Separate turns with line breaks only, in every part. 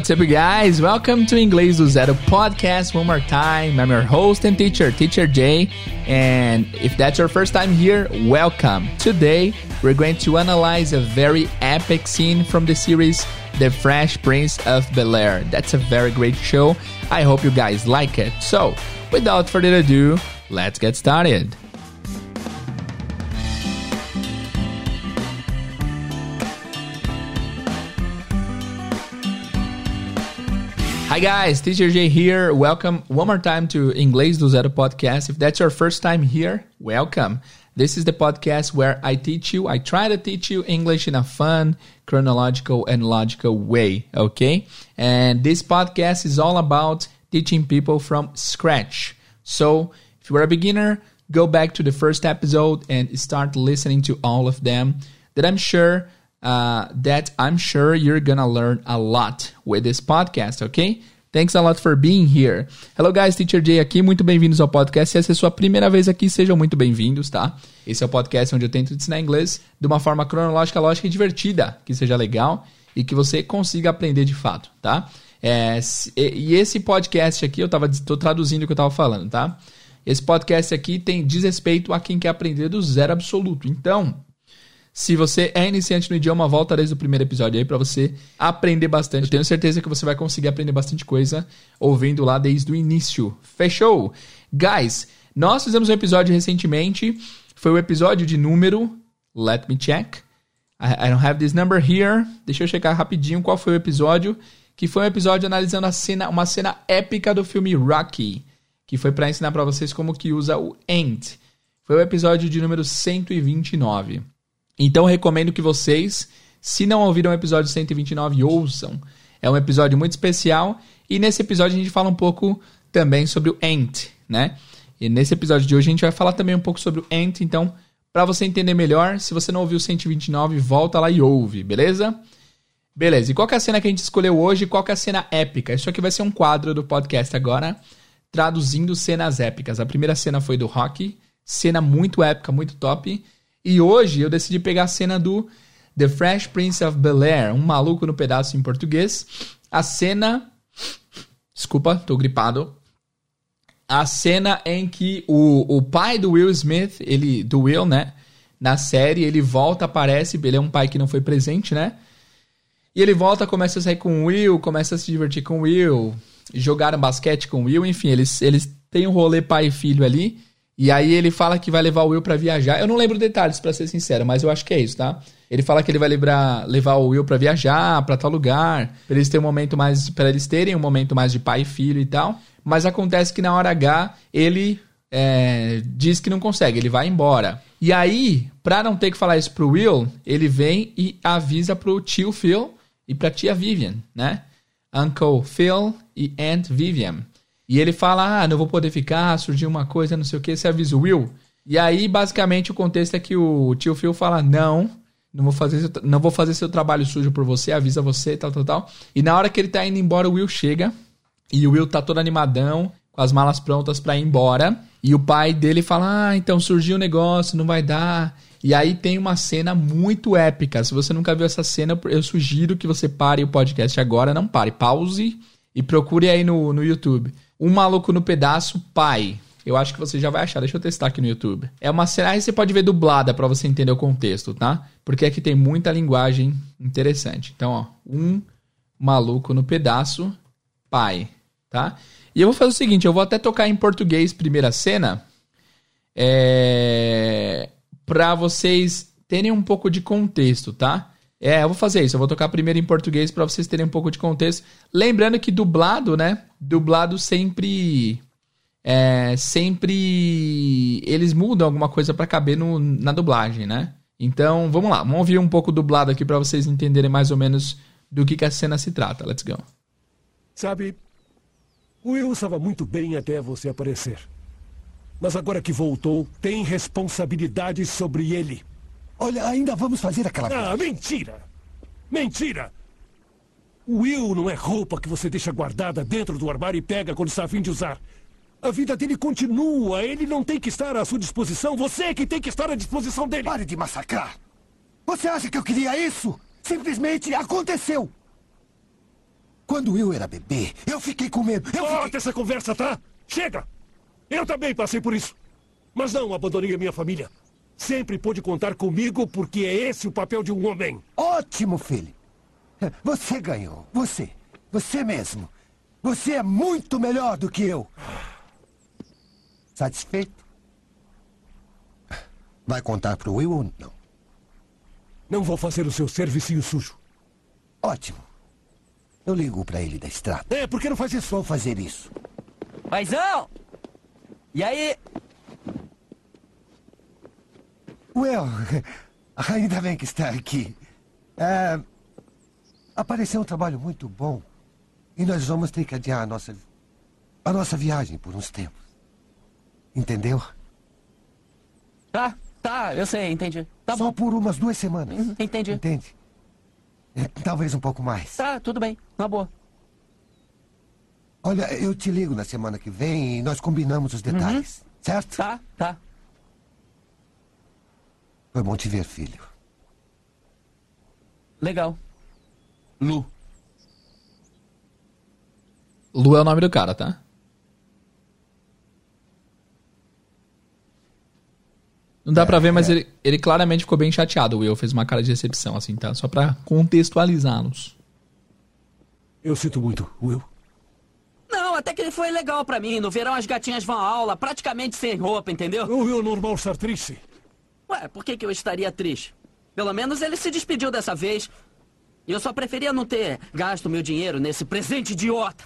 What's up, guys? Welcome to Inglês do Zero podcast one more time. I'm your host and teacher, Teacher Jay. And if that's your first time here, welcome. Today, we're going to analyze a very epic scene from the series The Fresh Prince of Bel Air. That's a very great show. I hope you guys like it. So, without further ado, let's get started. Hi guys, Teacher J here. Welcome one more time to Inglês do Zero podcast. If that's your first time here, welcome. This is the podcast where I teach you, I try to teach you English in a fun, chronological, and logical way, okay? And this podcast is all about teaching people from scratch. So, if you're a beginner, go back to the first episode and start listening to all of them. That I'm sure uh, that I'm sure you're gonna learn a lot with this podcast, okay? Thanks a lot for being here. Hello guys, Teacher Jay aqui, muito bem-vindos ao podcast. Se essa é a sua primeira vez aqui, sejam muito bem-vindos, tá? Esse é o podcast onde eu tento ensinar inglês de uma forma cronológica, lógica e divertida, que seja legal e que você consiga aprender de fato, tá? É, e esse podcast aqui, eu tava, tô traduzindo o que eu tava falando, tá? Esse podcast aqui tem diz respeito a quem quer aprender do zero absoluto. Então, se você é iniciante no idioma, volta desde o primeiro episódio aí para você aprender bastante. Eu tenho certeza que você vai conseguir aprender bastante coisa ouvindo lá desde o início. Fechou? Guys, nós fizemos um episódio recentemente. Foi o episódio de número. Let me check. I, I don't have this number here. Deixa eu checar rapidinho qual foi o episódio. Que foi um episódio analisando a cena, uma cena épica do filme Rocky. Que foi para ensinar para vocês como que usa o ANT. Foi o episódio de número 129. Então recomendo que vocês, se não ouviram o episódio 129, ouçam. É um episódio muito especial e nesse episódio a gente fala um pouco também sobre o Ant, né? E nesse episódio de hoje a gente vai falar também um pouco sobre o Ant, então para você entender melhor, se você não ouviu o 129, volta lá e ouve, beleza? Beleza, e qual é a cena que a gente escolheu hoje? Qual é a cena épica? Isso aqui vai ser um quadro do podcast agora, traduzindo cenas épicas. A primeira cena foi do Rock, cena muito épica, muito top. E hoje eu decidi pegar a cena do The Fresh Prince of Bel Air, um maluco no pedaço em português. A cena. Desculpa, tô gripado. A cena em que o, o pai do Will Smith, ele. Do Will, né? Na série, ele volta, aparece. Ele é um pai que não foi presente, né? E ele volta, começa a sair com o Will, começa a se divertir com o Will, jogaram basquete com o Will, enfim, eles, eles têm um rolê pai e filho ali. E aí ele fala que vai levar o Will para viajar. Eu não lembro detalhes, para ser sincero, mas eu acho que é isso, tá? Ele fala que ele vai levar, levar o Will para viajar, para tal lugar, para eles terem um momento mais, para eles terem um momento mais de pai e filho e tal. Mas acontece que na hora H ele é, diz que não consegue, ele vai embora. E aí, pra não ter que falar isso pro Will, ele vem e avisa pro tio Phil e pra tia Vivian, né? Uncle Phil e Aunt Vivian. E ele fala: Ah, não vou poder ficar, surgiu uma coisa, não sei o que, você avisa o Will. E aí, basicamente, o contexto é que o tio Phil fala: Não, não vou fazer, não vou fazer seu trabalho sujo por você, avisa você, tal, tal, tal. E na hora que ele tá indo embora, o Will chega. E o Will tá todo animadão, com as malas prontas para ir embora. E o pai dele fala: Ah, então surgiu o um negócio, não vai dar. E aí tem uma cena muito épica. Se você nunca viu essa cena, eu sugiro que você pare o podcast agora. Não pare, pause e procure aí no, no YouTube. Um Maluco no Pedaço, Pai. Eu acho que você já vai achar. Deixa eu testar aqui no YouTube. É uma cena. Aí você pode ver dublada para você entender o contexto, tá? Porque aqui tem muita linguagem interessante. Então, ó. Um Maluco no Pedaço, Pai. Tá? E eu vou fazer o seguinte: eu vou até tocar em português primeira cena. É. Pra vocês terem um pouco de contexto, tá? É, eu vou fazer isso. Eu vou tocar primeiro em português para vocês terem um pouco de contexto. Lembrando que dublado, né? Dublado sempre. É, sempre. Eles mudam alguma coisa para caber no, na dublagem, né? Então, vamos lá. Vamos ouvir um pouco dublado aqui para vocês entenderem mais ou menos do que, que a cena se trata. Let's go.
Sabe, o Will estava muito bem até você aparecer. Mas agora que voltou, tem responsabilidades sobre ele.
Olha, ainda vamos fazer aquela.
Ah, mentira! Mentira! O Will não é roupa que você deixa guardada dentro do armário e pega quando está a fim de usar. A vida dele continua. Ele não tem que estar à sua disposição. Você é que tem que estar à disposição dele.
Pare de massacrar. Você acha que eu queria isso? Simplesmente aconteceu. Quando Will era bebê, eu fiquei com medo. Eu
Corta
fiquei...
essa conversa, tá? Chega! Eu também passei por isso. Mas não abandonei a minha família. Sempre pôde contar comigo porque é esse o papel de um homem.
Ótimo, filho. Você ganhou. Você. Você mesmo. Você é muito melhor do que eu. Satisfeito? Vai contar pro Will ou não?
Não vou fazer o seu servicinho sujo.
Ótimo. Eu ligo pra ele da estrada.
É, por que não faz isso?
Vou fazer isso.
Paizão! E aí?
Will, ainda bem que está aqui. É, apareceu um trabalho muito bom. E nós vamos ter que adiar a nossa, a nossa viagem por uns tempos. Entendeu?
Tá, tá, eu sei, entendi. Tá
Só
bom.
por umas duas semanas.
Uhum, entendi.
Entende? É, talvez um pouco mais.
Tá, tudo bem, na boa.
Olha, eu te ligo na semana que vem e nós combinamos os detalhes. Certo?
Tá, tá.
Foi bom te ver, filho.
Legal. Lu.
Lu é o nome do cara, tá? Não dá pra ver, mas ele, ele claramente ficou bem chateado. O Will fez uma cara de decepção, assim, tá? Só pra contextualizá-los.
Eu sinto muito, Will.
Não, até que ele foi legal pra mim. No verão as gatinhas vão à aula, praticamente sem roupa, entendeu?
O Will é normal estar triste.
Ué, por que, que eu estaria triste? Pelo menos ele se despediu dessa vez. E eu só preferia não ter gasto meu dinheiro nesse presente idiota.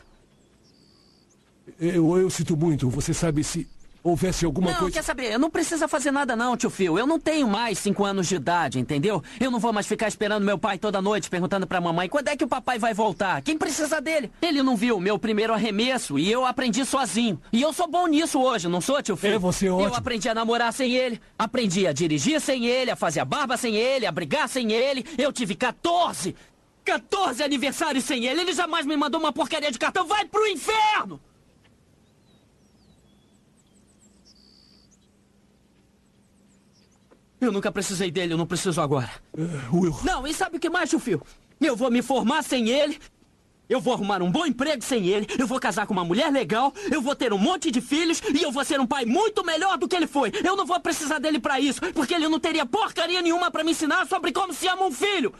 Eu, eu sinto muito. Você sabe se houvesse alguma
não,
coisa.
quer saber? Não precisa fazer nada não, tio Phil. Eu não tenho mais cinco anos de idade, entendeu? Eu não vou mais ficar esperando meu pai toda noite perguntando pra mamãe quando é que o papai vai voltar. Quem precisa dele? Ele não viu meu primeiro arremesso e eu aprendi sozinho. E eu sou bom nisso hoje, não sou, tio Phil?
É, você é
Eu
ótimo.
aprendi a namorar sem ele, aprendi a dirigir sem ele, a fazer a barba sem ele, a brigar sem ele. Eu tive 14! 14 aniversários sem ele! Ele jamais me mandou uma porcaria de cartão. Vai pro inferno! Eu nunca precisei dele, eu não preciso agora.
Uh, Will.
Não, e sabe o que mais, Phil? Eu vou me formar sem ele. Eu vou arrumar um bom emprego sem ele. Eu vou casar com uma mulher legal. Eu vou ter um monte de filhos. E eu vou ser um pai muito melhor do que ele foi. Eu não vou precisar dele pra isso. Porque ele não teria porcaria nenhuma pra me ensinar sobre como se ama um filho.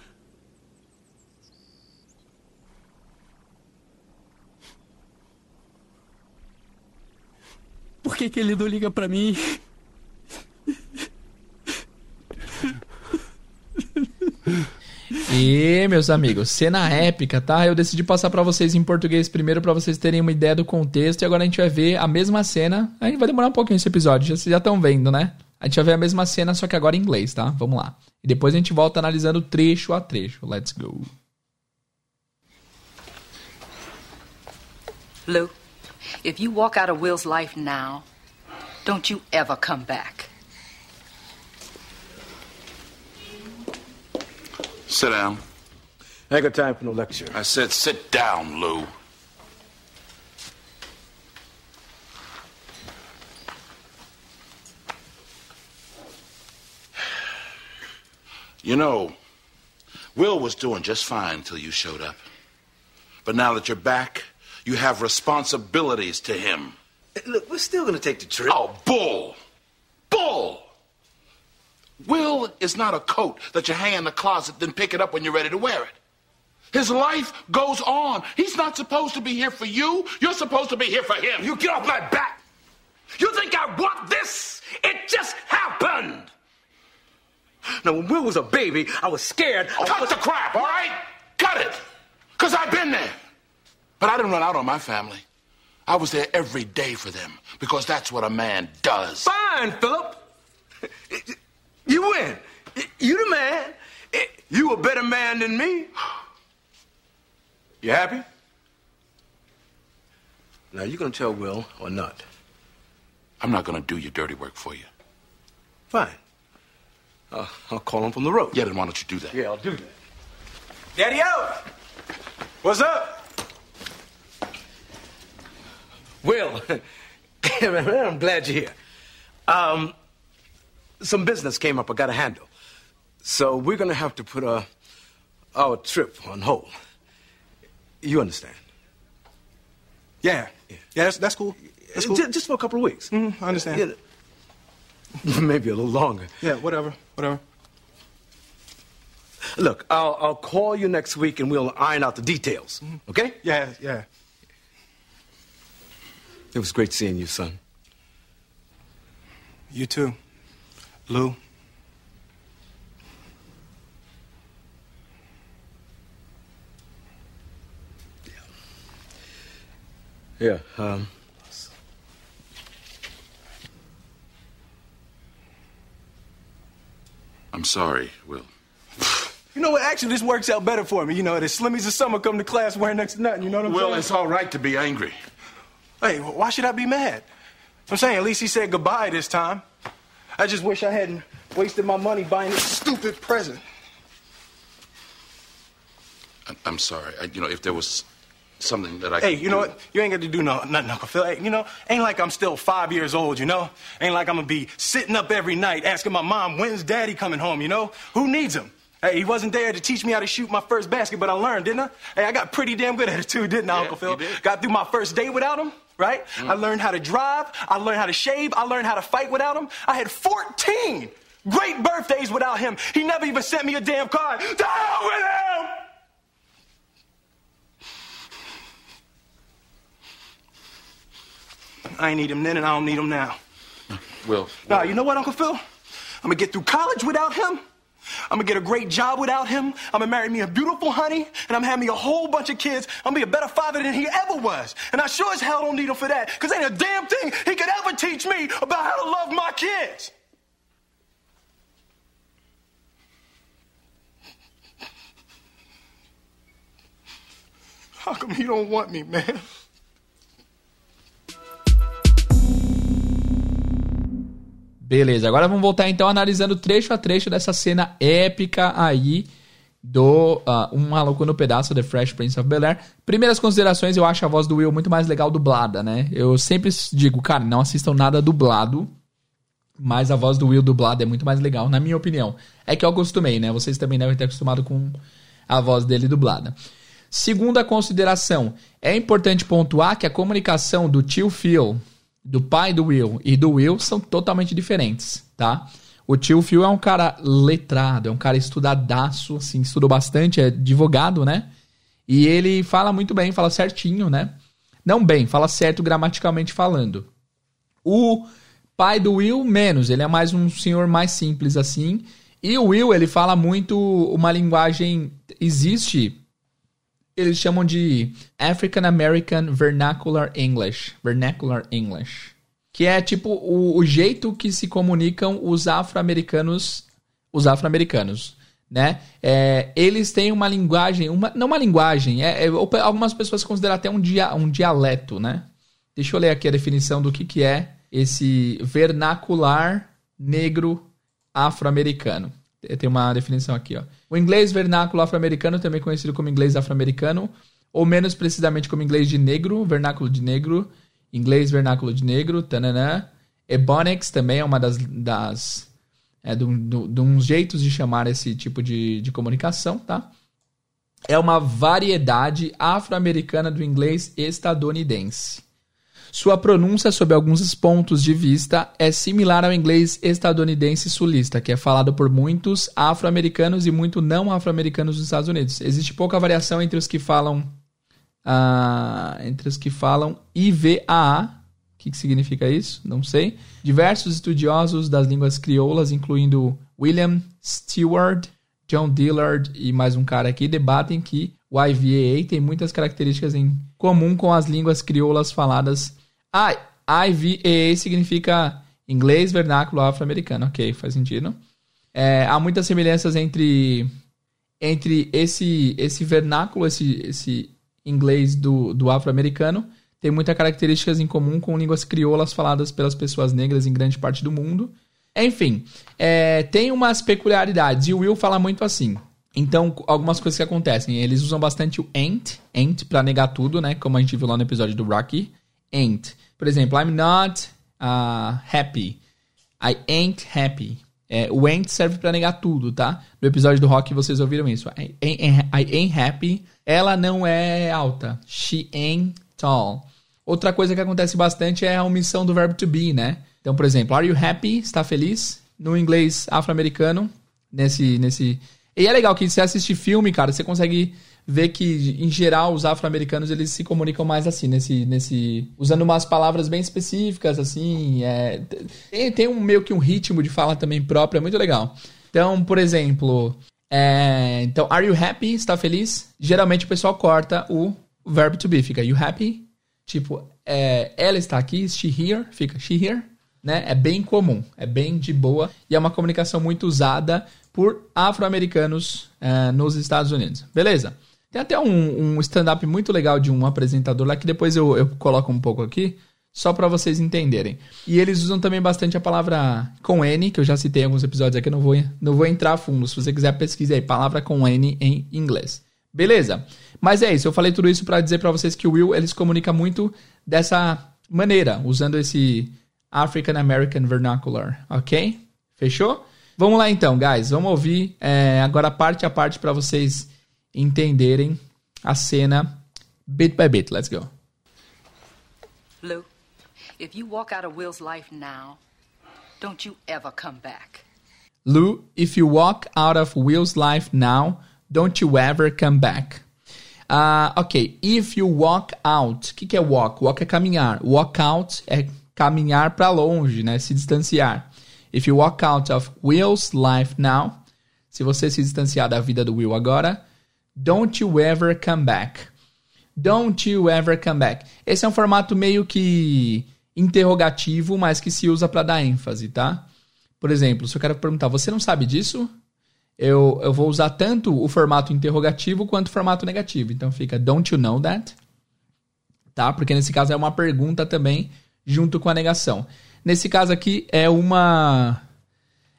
Por que, que ele não liga pra mim?
E, meus amigos, cena épica, tá? Eu decidi passar pra vocês em português primeiro pra vocês terem uma ideia do contexto e agora a gente vai ver a mesma cena. A gente vai demorar um pouquinho esse episódio, vocês já estão vendo, né? A gente vai ver a mesma cena, só que agora em inglês, tá? Vamos lá. E depois a gente volta analisando trecho a trecho. Let's go.
Lou, if you walk out of Will's life now, don't you ever come back.
Sit down.
I ain't got time for no lecture.
I said sit down, Lou. You know, Will was doing just fine until you showed up. But now that you're back, you have responsibilities to him.
Look, we're still gonna take the trip.
Oh, bull! Bull! Will is not a coat that you hang in the closet, then pick it up when you're ready to wear it. His life goes on. He's not supposed to be here for you. You're supposed to be here for him.
You get off my back! You think I want this? It just happened! Now, when Will was a baby, I was scared. I
Cut
was-
the crap, all right? Cut it. Because I've been there. But I didn't run out on my family. I was there every day for them because that's what a man does.
Fine, Philip. You win. You the man. You a better man than me. You happy? Now, you gonna tell Will or not?
I'm not going to do your dirty work for you.
Fine. Uh, I'll call him from the road.
Yeah, then why don't you do that?
Yeah, I'll do that. Daddy out! What's up? Will, I'm glad you're here. Um, some business came up I got to handle. So we're going to have to put uh, our trip on hold. You understand?
Yeah, yeah, that's, that's cool. That's cool.
Just, just for a couple of weeks.
Mhm, I understand.
Yeah. Maybe a little longer.
Yeah, whatever, whatever.
Look, I'll, I'll call you next week and we'll iron out the details. Okay?
Yeah, yeah.
It was great seeing you, son.
You too, Lou.
Yeah. Um,
I'm sorry, Will.
You know what? Actually, this works out better for me. You know, the Slimmies of summer come to class wearing next to nothing. You know what I'm
Will,
saying?
it's all right to be angry.
Hey, why should I be mad? I'm saying at least he said goodbye this time. I just wish I hadn't wasted my money buying this stupid present.
I'm, I'm sorry. I, you know, if there was something that I
Hey, you know
do-
what? You ain't got to do no, nothing, Uncle Phil. Hey, you know, ain't like I'm still five years old, you know? Ain't like I'm gonna be sitting up every night asking my mom, when's daddy coming home, you know? Who needs him? Hey, he wasn't there to teach me how to shoot my first basket, but I learned, didn't I? Hey, I got pretty damn good at it too, didn't I,
Yeah,
Uncle Phil?
you did.
Got through my first date without him, right? I learned how to drive. I learned how to shave. I learned how to fight without him. I had 14 great birthdays without him. He never even sent me a damn card. To hell with him! I ain't need him then, and I don't need him now.
Will.
Nah, you know what, Uncle Phil? I'm gonna get through college without him. I'm gonna get a great job without him. I'm gonna marry me a beautiful honey, and I'm having me a whole bunch of kids. I'm gonna be a better father than he ever was. And I sure as hell don't need him for that, because ain't a damn thing he could ever teach me about how to love my kids. How come he don't want me, man?
Beleza, agora vamos voltar então analisando trecho a trecho dessa cena épica aí do uh, Um Maluco no Pedaço, The Fresh Prince of Bel-Air. Primeiras considerações, eu acho a voz do Will muito mais legal dublada, né? Eu sempre digo, cara, não assistam nada dublado, mas a voz do Will dublada é muito mais legal, na minha opinião. É que eu acostumei, né? Vocês também devem ter acostumado com a voz dele dublada. Segunda consideração, é importante pontuar que a comunicação do tio Phil, do pai do Will e do Will são totalmente diferentes, tá? O tio Phil é um cara letrado, é um cara estudadaço, assim, estudou bastante, é advogado, né? E ele fala muito bem, fala certinho, né? Não bem, fala certo gramaticalmente falando. O pai do Will, menos, ele é mais um senhor mais simples assim. E o Will, ele fala muito uma linguagem. Existe. Eles chamam de African American Vernacular English. Vernacular English. Que é tipo o, o jeito que se comunicam os afro-americanos. Os afro-americanos. Né? É, eles têm uma linguagem. Uma, não uma linguagem. É, é, algumas pessoas consideram até um, dia, um dialeto, né? Deixa eu ler aqui a definição do que, que é esse vernacular negro afro-americano. Tem uma definição aqui, ó. O inglês vernáculo afro-americano, também conhecido como inglês afro-americano, ou menos precisamente como inglês de negro, vernáculo de negro, inglês vernáculo de negro, tananã. Ebonics também é uma das. das é, de, um, de uns jeitos de chamar esse tipo de, de comunicação, tá? É uma variedade afro-americana do inglês estadunidense. Sua pronúncia, sob alguns pontos de vista, é similar ao inglês estadunidense sulista, que é falado por muitos afro-americanos e muito não afro-americanos dos Estados Unidos. Existe pouca variação entre os que falam uh, entre os que falam IVAA. O que, que significa isso? Não sei. Diversos estudiosos das línguas crioulas, incluindo William Stewart, John Dillard e mais um cara aqui, debatem que o IVAA tem muitas características em comum com as línguas crioulas faladas IVAA significa inglês vernáculo afro-americano. Ok, faz sentido. É, há muitas semelhanças entre, entre esse, esse vernáculo, esse, esse inglês do, do afro-americano. Tem muitas características em comum com línguas crioulas faladas pelas pessoas negras em grande parte do mundo. Enfim, é, tem umas peculiaridades. E o Will fala muito assim. Então, algumas coisas que acontecem. Eles usam bastante o ain't, ain't pra negar tudo, né? Como a gente viu lá no episódio do Rocky. Ain't. Por exemplo, I'm not uh, happy. I ain't happy. É, o ain't serve para negar tudo, tá? No episódio do Rock vocês ouviram isso. I ain't, I ain't happy. Ela não é alta. She ain't tall. Outra coisa que acontece bastante é a omissão do verbo to be, né? Então, por exemplo, are you happy? Está feliz? No inglês afro-americano, nesse, nesse. E é legal que você assiste filme, cara, você consegue ver que, em geral, os afro-americanos eles se comunicam mais assim, nesse. nesse usando umas palavras bem específicas, assim. É, tem, tem um meio que um ritmo de fala também próprio, é muito legal. Então, por exemplo, é, então, are you happy? Está feliz? Geralmente o pessoal corta o verbo to be, fica you happy? Tipo, é, ela está aqui, she here, fica she here, né? É bem comum, é bem de boa e é uma comunicação muito usada por afro-americanos é, nos Estados Unidos. Beleza? Tem até um, um stand-up muito legal de um apresentador lá que depois eu, eu coloco um pouco aqui, só para vocês entenderem. E eles usam também bastante a palavra com N, que eu já citei em alguns episódios aqui, eu não vou, não vou entrar a fundo. Se você quiser pesquisar aí, palavra com N em inglês. Beleza? Mas é isso, eu falei tudo isso para dizer para vocês que o Will, ele se comunica muito dessa maneira, usando esse African American Vernacular, ok? Fechou? Vamos lá então, guys, vamos ouvir é, agora parte a parte para vocês entenderem a cena bit by bit. Let's go.
Lou, if you walk out of Will's life now, don't you ever come back.
Lou, if you walk out of Will's life now, don't you ever come back. Uh, ok, if you walk out, o que, que é walk? Walk é caminhar. Walk out é caminhar para longe, né? Se distanciar. If you walk out of Will's life now, se você se distanciar da vida do Will agora, don't you ever come back. Don't you ever come back. Esse é um formato meio que interrogativo, mas que se usa para dar ênfase, tá? Por exemplo, se eu quero perguntar, você não sabe disso? Eu, eu vou usar tanto o formato interrogativo quanto o formato negativo. Então fica Don't you know that? Tá? Porque nesse caso é uma pergunta também junto com a negação. Nesse caso aqui é uma.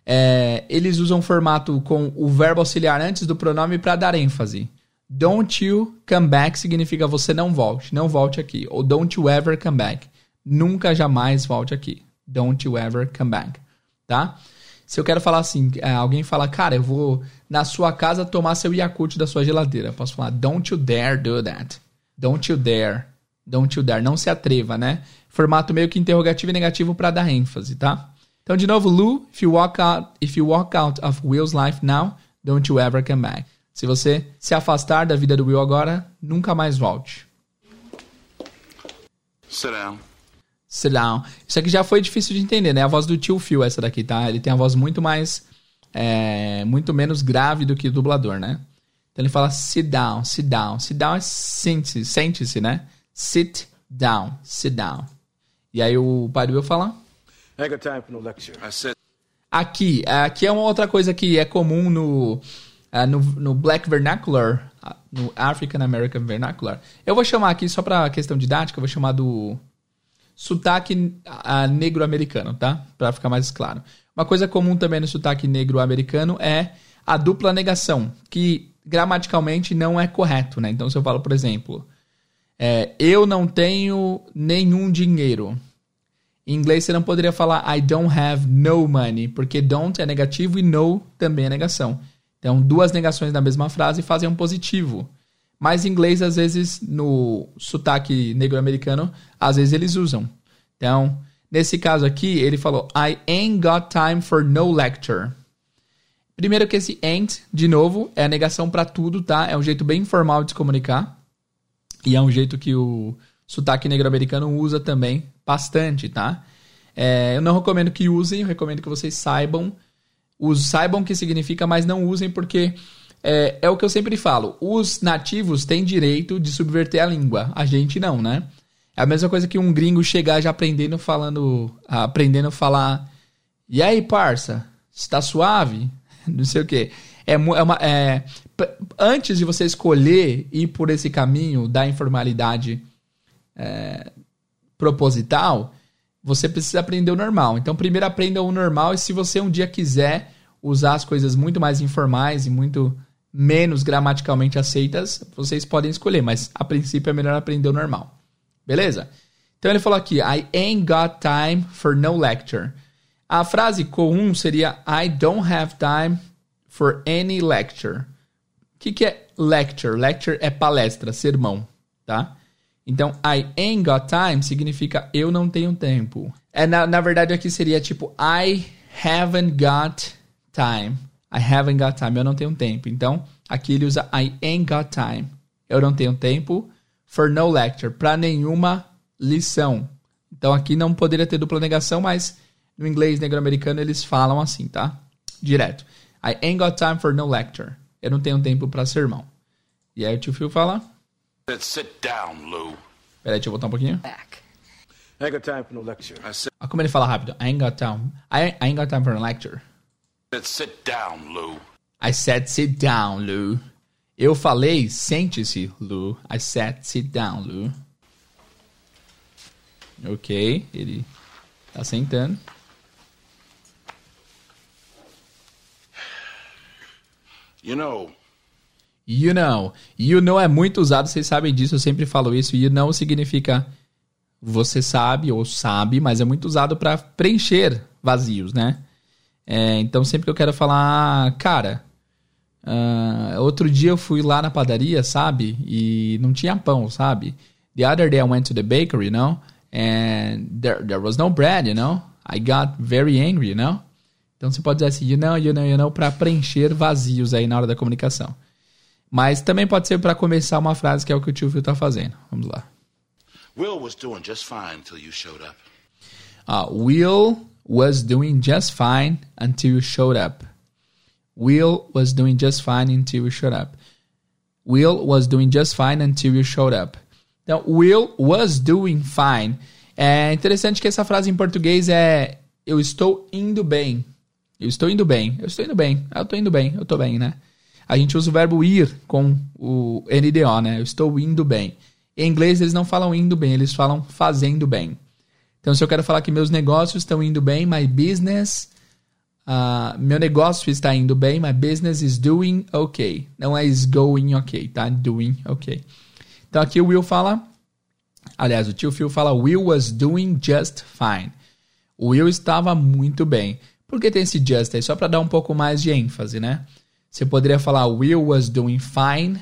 É, eles usam formato com o verbo auxiliar antes do pronome para dar ênfase. Don't you come back significa você não volte, não volte aqui. Ou don't you ever come back. Nunca jamais volte aqui. Don't you ever come back. Tá? Se eu quero falar assim, é, alguém fala, cara, eu vou na sua casa tomar seu Yakult da sua geladeira. Posso falar, don't you dare do that. Don't you dare. Don't you dare. Não se atreva, né? Formato meio que interrogativo e negativo para dar ênfase, tá? Então, de novo, Lou, if you walk out, if you walk out of Will's life now, don't you ever come back. Se você se afastar da vida do Will agora, nunca mais volte.
Sit down.
Sit down. Isso aqui já foi difícil de entender, né? A voz do tio Phil, essa daqui, tá? Ele tem a voz muito mais. É, muito menos grave do que o dublador, né? Então ele fala sit down, sit down. Sit down é sente-se, sente-se, né? Sit down, sit down. E aí o pai do Will fala. Aqui, aqui é uma outra coisa que é comum no, ah, no, no Black Vernacular, ah, no African American Vernacular. Eu vou chamar aqui, só para questão didática, eu vou chamar do sotaque ah, negro-americano, tá? Para ficar mais claro. Uma coisa comum também no sotaque negro-americano é a dupla negação, que gramaticalmente não é correto, né? Então, se eu falo, por exemplo, é, eu não tenho nenhum dinheiro. Em inglês você não poderia falar I don't have no money, porque don't é negativo e no também é negação. Então, duas negações na mesma frase fazem um positivo. Mas em inglês, às vezes, no sotaque negro-americano, às vezes eles usam. Então, nesse caso aqui, ele falou I ain't got time for no lecture. Primeiro que esse ain't, de novo, é a negação para tudo, tá? É um jeito bem informal de se comunicar. E é um jeito que o sotaque negro-americano usa também bastante, tá? É, eu não recomendo que usem, eu recomendo que vocês saibam. Os, saibam o que significa, mas não usem porque é, é o que eu sempre falo. Os nativos têm direito de subverter a língua. A gente não, né? É a mesma coisa que um gringo chegar já aprendendo falando. Aprendendo a falar. E aí, parça? Está suave? Não sei o quê. É, é uma, é, antes de você escolher ir por esse caminho da informalidade é, proposital, você precisa aprender o normal. Então, primeiro aprenda o normal e se você um dia quiser usar as coisas muito mais informais e muito menos gramaticalmente aceitas, vocês podem escolher, mas a princípio é melhor aprender o normal. Beleza? Então ele falou aqui: I ain't got time for no lecture. A frase comum seria I don't have time for any lecture. O que, que é lecture? Lecture é palestra, sermão, tá? Então, I ain't got time significa eu não tenho tempo. É, na, na verdade, aqui seria tipo I haven't got time. I haven't got time. Eu não tenho tempo. Então, aqui ele usa I ain't got time. Eu não tenho tempo for no lecture. Para nenhuma lição. Então, aqui não poderia ter dupla negação, mas no inglês negro-americano eles falam assim, tá? Direto. I ain't got time for no lecture. Eu não tenho tempo para sermão. E aí o tio Phil fala...
Sit down, Lou.
Peraí, deixa eu voltar um pouquinho.
Back.
I ain't got time for no lecture.
I said,
Olha como ele fala rápido. I ain't got time. I, I ain't got time for a lecture.
sit down, Lou.
I said sit down, Lou. Eu falei sente-se, Lou. I said sit down, Lou. Ok, ele tá sentando.
You know,
You know. You know é muito usado, vocês sabem disso, eu sempre falo isso. You know significa você sabe ou sabe, mas é muito usado para preencher vazios, né? É, então sempre que eu quero falar, cara, ah, outro dia eu fui lá na padaria, sabe? E não tinha pão, sabe? The other day I went to the bakery, you know? And there, there was no bread, you know? I got very angry, you know? Então você pode dizer assim, you know, you know, you know, para preencher vazios aí na hora da comunicação. Mas também pode ser para começar uma frase que é o que o tio Phil tá fazendo. Vamos lá.
Will was doing just fine until you showed up.
Uh, Will was doing just fine until you showed up. Will was doing just fine until you showed up. Will was doing just fine until you showed up. Então, Will was doing fine. É interessante que essa frase em português é eu estou indo bem. Eu estou indo bem. Eu estou indo bem. Eu estou indo bem. Eu estou bem, né? A gente usa o verbo ir com o NDO, né? Eu estou indo bem. Em inglês eles não falam indo bem, eles falam fazendo bem. Então, se eu quero falar que meus negócios estão indo bem, my business, uh, meu negócio está indo bem, my business is doing okay. Não é is going okay, tá? Doing okay. Então, aqui o Will fala, aliás, o tio Phil fala, Will was doing just fine. O Will estava muito bem. Por que tem esse just aí? Só para dar um pouco mais de ênfase, né? Você poderia falar Will was doing fine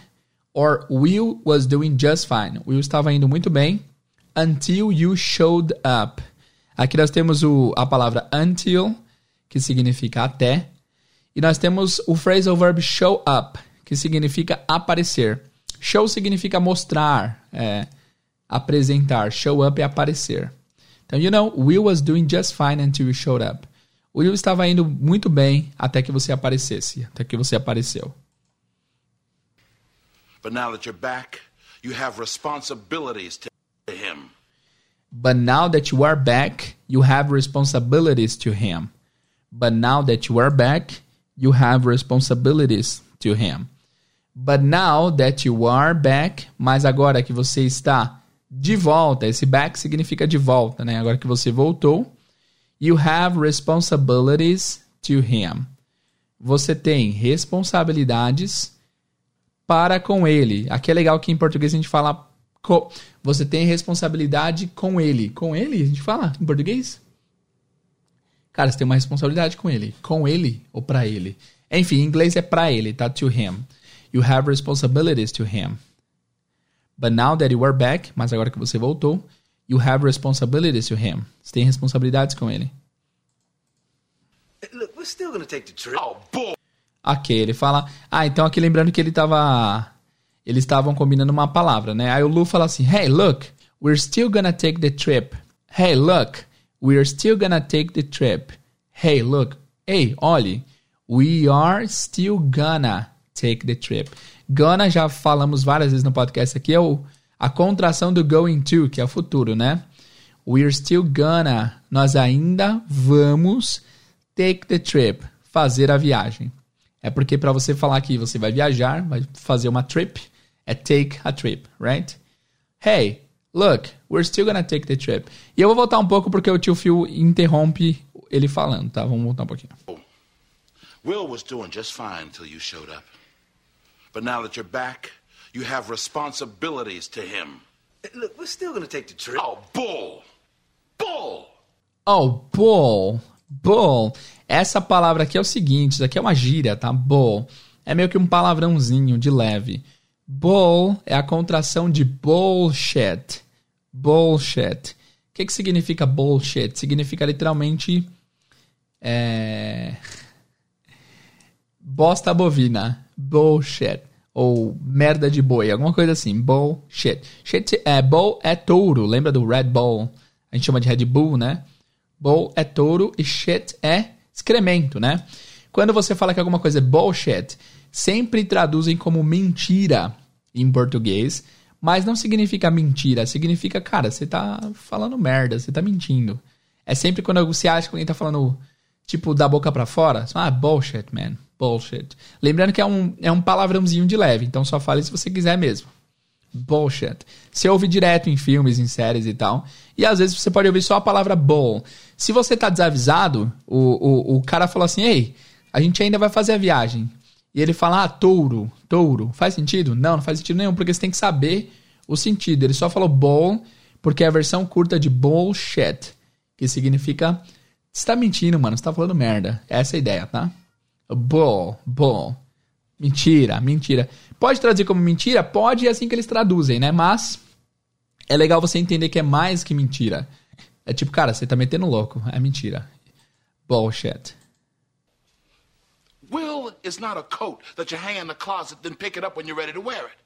or Will was doing just fine. Will estava indo muito bem until you showed up. Aqui nós temos o, a palavra until, que significa até, e nós temos o phrasal verb show up, que significa aparecer. Show significa mostrar, é, apresentar. Show up é aparecer. Então, you know, Will was doing just fine until you showed up. O Will estava indo muito bem até que você aparecesse, até que você apareceu.
But now that you're back, you have responsibilities to him.
But now that you are back, you have responsibilities to him. But now that you are back, you have responsibilities to him. But now that you are back, mas agora que você está de volta, esse back significa de volta, né? Agora que você voltou, you have responsibilities to him. Você tem responsabilidades para com ele. Aqui é legal que em português a gente fala co- você tem responsabilidade com ele. Com ele? A gente fala em português? Cara, você tem uma responsabilidade com ele. Com ele ou para ele? Enfim, em inglês é para ele, tá? To him. You have responsibilities to him. But now that you are back, mas agora que você voltou, you have responsibilities to him. Você tem responsabilidades com ele.
Look, we're still gonna take the trip.
Oh, bull.
Ok, ele fala. Ah, então aqui lembrando que ele tava. Eles estavam combinando uma palavra, né? Aí o Lu fala assim: Hey, look, we're still gonna take the trip. Hey, look, we're still gonna take the trip. Hey, look, hey, olhe, we are still gonna take the trip. Gonna já falamos várias vezes no podcast aqui, é o, a contração do going to, que é o futuro, né? We're still gonna, nós ainda vamos take the trip, fazer a viagem. É porque para você falar que você vai viajar, vai fazer uma trip, é take a trip, right? Hey, look, we're still gonna take the trip. E eu vou voltar um pouco porque o tio Phil interrompe ele falando, tá? Vamos voltar um pouquinho.
Will was doing just fine until you showed up. But now that you're back, you have responsibilities to him.
Look, we're still gonna take the trip.
Oh, bull. Bull.
Oh, bull. Bull. Essa palavra aqui é o seguinte, isso aqui é uma gíria, tá? Bull. É meio que um palavrãozinho de leve. Bull é a contração de bullshit. Bullshit. O que, que significa bullshit? Significa literalmente. É... Bosta bovina. Bullshit. Ou merda de boi. Alguma coisa assim. Bullshit. Shit é, bull é touro. Lembra do Red Bull? A gente chama de Red Bull, né? Bull é touro e shit é excremento, né? Quando você fala que alguma coisa é bullshit, sempre traduzem como mentira em português, mas não significa mentira, significa, cara, você tá falando merda, você tá mentindo. É sempre quando você acha que alguém tá falando, tipo, da boca para fora, ah, bullshit, man, bullshit. Lembrando que é um, é um palavrãozinho de leve, então só fale se você quiser mesmo. Bullshit. Você ouve direto em filmes, em séries e tal. E às vezes você pode ouvir só a palavra bull. Se você tá desavisado, o, o, o cara fala assim: Ei, a gente ainda vai fazer a viagem. E ele fala, ah, touro, touro. Faz sentido? Não, não faz sentido nenhum, porque você tem que saber o sentido. Ele só falou bull, porque é a versão curta de bullshit, que significa, você tá mentindo, mano, você tá falando merda. Essa é a ideia, tá? Bull, bull. Mentira, mentira. Pode traduzir como mentira? Pode, é assim que eles traduzem, né? Mas é legal você entender que é mais que mentira. É tipo, cara, você tá metendo louco. É mentira. Bullshit.
Will is not a coat that you hang in the closet, then pick it up when you're ready to wear it.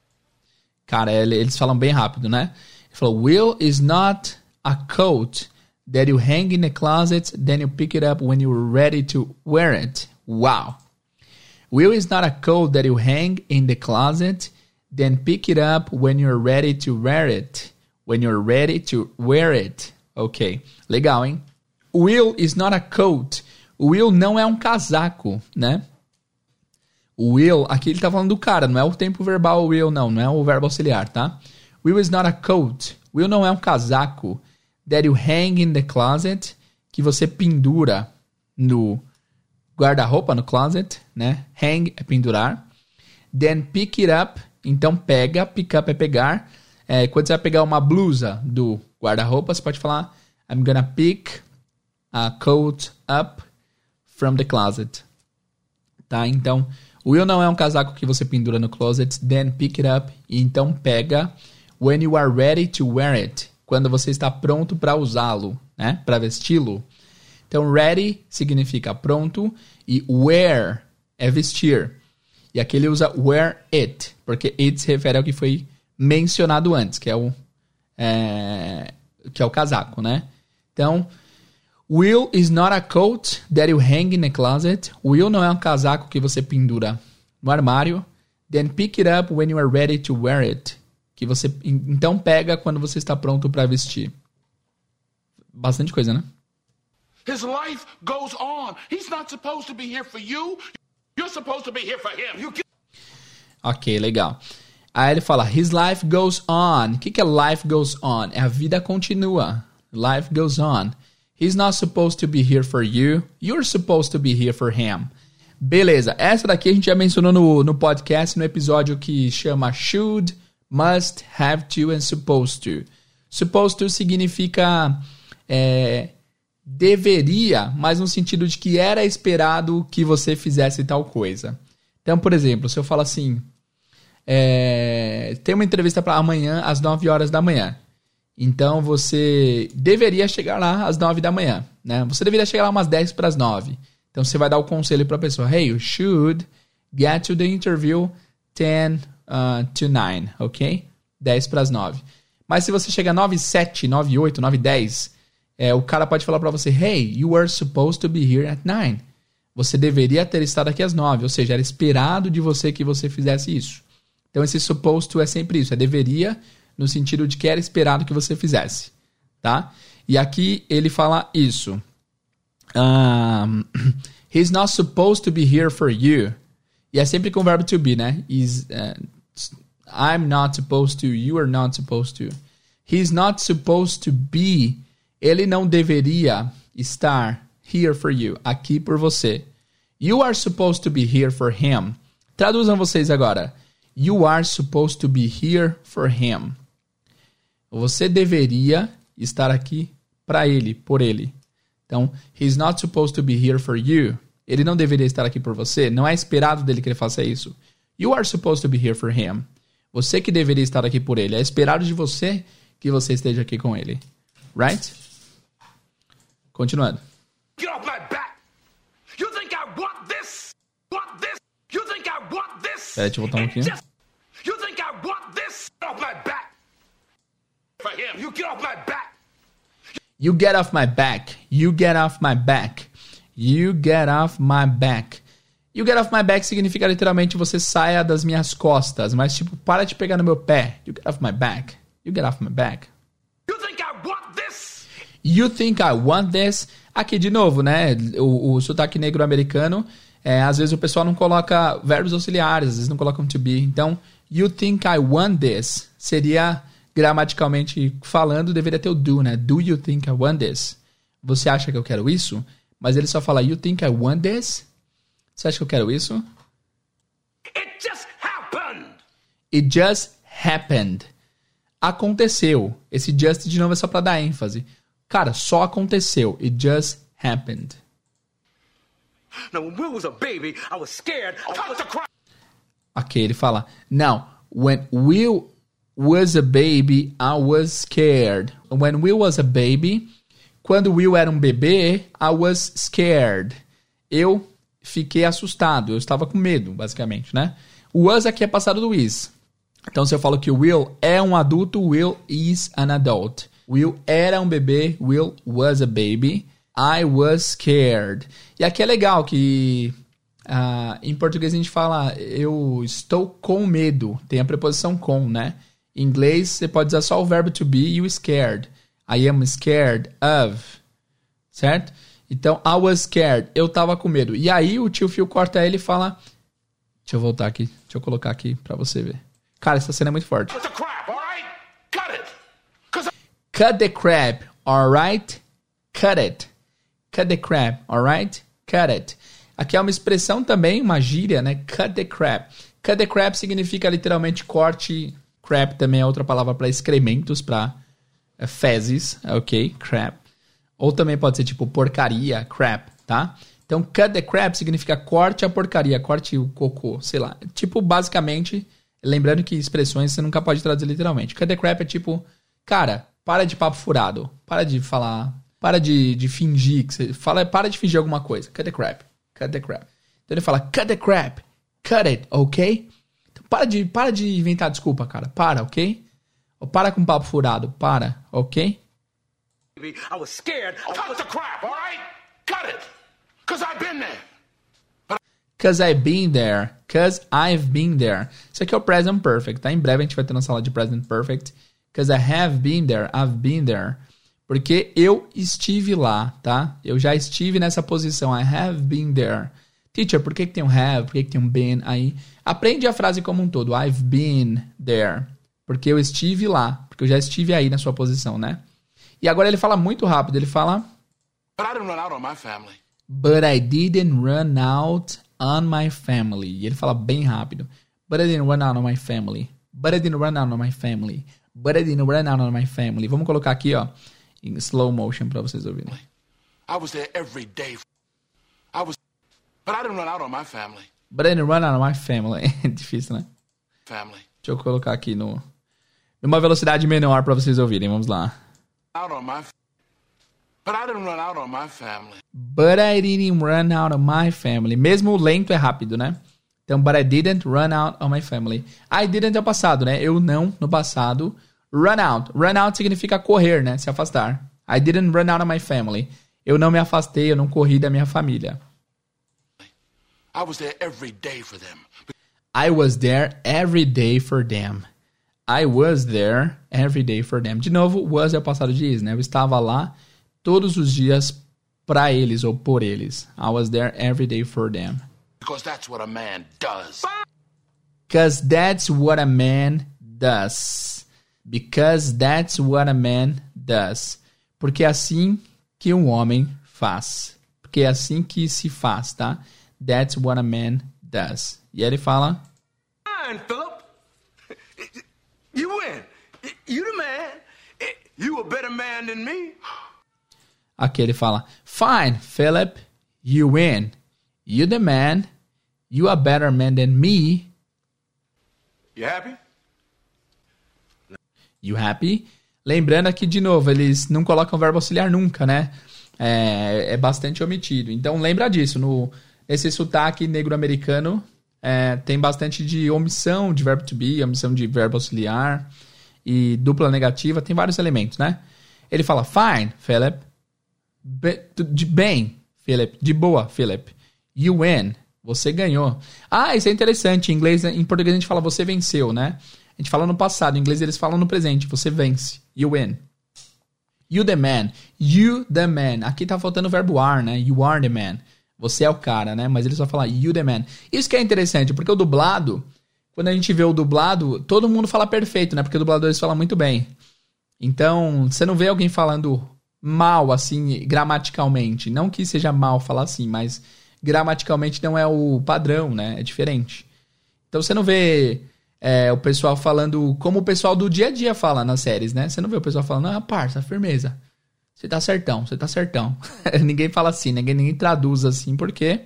Cara, eles falam bem rápido, né? Ele falou, Will is not a coat that you hang in the closet, then you pick it up when you're ready to wear it. Wow. Will is not a coat that you hang in the closet, then pick it up when you're ready to wear it. When you're ready to wear it. Ok, legal, hein? Will is not a coat. Will não é um casaco, né? Will, aqui ele tá falando do cara, não é o tempo verbal will, não, não é o verbo auxiliar, tá? Will is not a coat. Will não é um casaco that you hang in the closet, que você pendura no guarda-roupa, no closet, né? Hang é pendurar. Then pick it up, então pega, pick up é pegar. É, quando você vai pegar uma blusa do guarda-roupa, você pode falar I'm gonna pick a coat up from the closet. Tá? Então, Will não é um casaco que você pendura no closet, then pick it up, então pega when you are ready to wear it, quando você está pronto para usá-lo, né? Para vesti-lo. Então, ready significa pronto e wear é vestir. E aqui ele usa wear it, porque it se refere ao que foi mencionado antes, que é o, é, que é o casaco, né? Então, Will is not a coat that you hang in a closet. Will não é um casaco que você pendura no armário. Then pick it up when you are ready to wear it. Que você então pega quando você está pronto para vestir. Bastante coisa, né?
His life goes on. He's not supposed to be here for you. You're supposed to be here for him. You
Ok, legal. Aí ele fala, his life goes on. O que, que é life goes on? É a vida continua. Life goes on. He's not supposed to be here for you. You're supposed to be here for him. Beleza, essa daqui a gente já mencionou no, no podcast, no episódio que chama Should, Must, Have to and Supposed to. Supposed to significa é, deveria, mas no sentido de que era esperado que você fizesse tal coisa. Então, por exemplo, se eu falo assim, é, tem uma entrevista para amanhã às 9 horas da manhã. Então você deveria chegar lá às 9 da manhã, né? Você deveria chegar lá umas 10 para as 9. Então você vai dar o conselho para a pessoa: "Hey, you should get to the interview 10 uh, to 9, ok? 10 para as 9. Mas se você chegar 9 7, 9 8, 9 10, é, o cara pode falar para você: "Hey, you were supposed to be here at 9." Você deveria ter estado aqui às 9, ou seja, era esperado de você que você fizesse isso. Então esse supposed to é sempre isso, é deveria no sentido de que era esperado que você fizesse, tá? E aqui ele fala isso. Um, he's not supposed to be here for you. E é sempre com o verbo to be, né? Is, uh, I'm not supposed to, you are not supposed to. He's not supposed to be. Ele não deveria estar here for you, aqui por você. You are supposed to be here for him. Traduzam vocês agora. You are supposed to be here for him. Você deveria estar aqui para ele, por ele. Então, he's not supposed to be here for you. Ele não deveria estar aqui por você. Não é esperado dele que ele faça isso. You are supposed to be here for him. Você que deveria estar aqui por ele. É esperado de você que você esteja aqui com ele. Right? Continuando.
Get off my back! You think I want this? Want this? You think I want this?
Peraí, deixa eu voltar um pouquinho.
You think I want this? Get off my back! For him, you get off my back!
You get off my back. You get off my back. You get off my back. You get off my back significa literalmente você saia das minhas costas, mas tipo, para de pegar no meu pé. You get off my back. You get off my back.
You think I want this?
You think I want this? Aqui de novo, né? O, o sotaque negro americano, é, às vezes o pessoal não coloca verbos auxiliares, às vezes não colocam to be. Então, you think I want this seria gramaticalmente falando, deveria ter o do, né? Do you think I want this? Você acha que eu quero isso? Mas ele só fala you think I want this? Você acha que eu quero isso?
It just happened!
It just happened. Aconteceu. Esse just de novo é só pra dar ênfase. Cara, só aconteceu. It just happened.
Now, when Will was a baby, I was scared. I was!
Ok, ele fala. Now, when Will was a baby, I was scared. When Will was a baby, quando Will era um bebê, I was scared. Eu fiquei assustado, eu estava com medo, basicamente, né? O was aqui é passado do is. Então, se eu falo que Will é um adulto, Will is an adult. Will era um bebê, Will was a baby. I was scared. E aqui é legal que ah, em português a gente fala eu estou com medo. Tem a preposição com, né? Em inglês você pode usar só o verbo to be e o scared. I am scared of. Certo? Então, I was scared. Eu tava com medo. E aí o tio Phil corta ele e fala. Deixa eu voltar aqui. Deixa eu colocar aqui pra você ver. Cara, essa cena é muito forte.
Cut the crap, alright? Cut it!
Cut the crap, alright? Cut it. Cut the crap, alright? Cut it. Aqui é uma expressão também, uma gíria, né? Cut the crap. Cut the crap significa literalmente corte. Crap também é outra palavra para excrementos, para fezes, ok? Crap. Ou também pode ser tipo porcaria, crap, tá? Então, cut the crap significa corte a porcaria, corte o cocô, sei lá. Tipo, basicamente, lembrando que expressões você nunca pode traduzir literalmente. Cut the crap é tipo, cara, para de papo furado, para de falar, para de, de fingir que você fala, para de fingir alguma coisa. Cut the crap, cut the crap. Então ele fala, cut the crap, cut it, ok? Então, para de, para de inventar desculpa, cara, para, ok? Ou para com papo furado, para, ok?
I was scared. I
cut
was
the crap, alright? Cut it! Cause I've been there.
Cause I've been there. Cause I've been there. Isso aqui é o present perfect, tá? Em breve a gente vai ter nossa aula de present perfect. Cause I have been there. I've been there. Porque eu estive lá, tá? Eu já estive nessa posição. I have been there. Teacher, por que, que tem um have? Por que, que tem um been aí? Aprende a frase como um todo. I've been there. Porque eu estive lá. Porque eu já estive aí na sua posição, né? E agora ele fala muito rápido. Ele fala...
But I didn't run out on my family.
But I didn't run out on my family. E ele fala bem rápido. But I didn't run out on my family. But I didn't run out on my family. But I didn't run out on my family. Vamos colocar aqui, ó, em slow motion para vocês ouvirem.
I was there every day. I was, but I didn't run out on my family.
But I didn't run out on my family. Difícil, né?
Family.
Deixa eu colocar aqui no numa velocidade menor para vocês ouvirem. Vamos lá.
Out on my, but I didn't run out on my family.
But I didn't run out on my family. Mesmo o lento é rápido, né? Então, but I didn't run out on my family. I didn't é o passado, né? Eu não no passado. Run out. Run out significa correr, né? Se afastar. I didn't run out of my family. Eu não me afastei, eu não corri da minha família.
I was there every day for them.
I was there every day for them. I was there every day for them. De novo, was é o passado de is, né? Eu estava lá todos os dias para eles ou por eles. I was there every day for them.
Because that's what a man does.
Because that's what a man does. Because that's what a man does. Porque é assim que um homem faz. Porque é assim que se faz, tá? That's what a man does. E aí ele fala:
Fine, Philip. You win. You the man. You a better man than me.
Aqui ele fala: Fine, Philip, you win. You the man. You a better man than me.
You happy?
You happy? Lembrando que, de novo, eles não colocam verbo auxiliar nunca, né? É, é bastante omitido. Então, lembra disso. No, esse sotaque negro-americano é, tem bastante de omissão de verbo to be, omissão de verbo auxiliar e dupla negativa. Tem vários elementos, né? Ele fala fine, Philip. Be, de bem, Philip. De boa, Philip. You win. Você ganhou. Ah, isso é interessante. Em inglês, em português a gente fala você venceu, né? A gente fala no passado. Em inglês eles falam no presente. Você vence. You win. You the man. You the man. Aqui tá faltando o verbo are, né? You are the man. Você é o cara, né? Mas eles só falam you the man. Isso que é interessante, porque o dublado, quando a gente vê o dublado, todo mundo fala perfeito, né? Porque o dublador falam muito bem. Então, você não vê alguém falando mal, assim, gramaticalmente. Não que seja mal falar assim, mas gramaticalmente não é o padrão, né? É diferente. Então você não vê é, o pessoal falando como o pessoal do dia a dia fala nas séries, né? Você não vê o pessoal falando, ah, parça, firmeza. Você tá certão, você tá certão. ninguém fala assim, ninguém, ninguém traduz assim, por quê?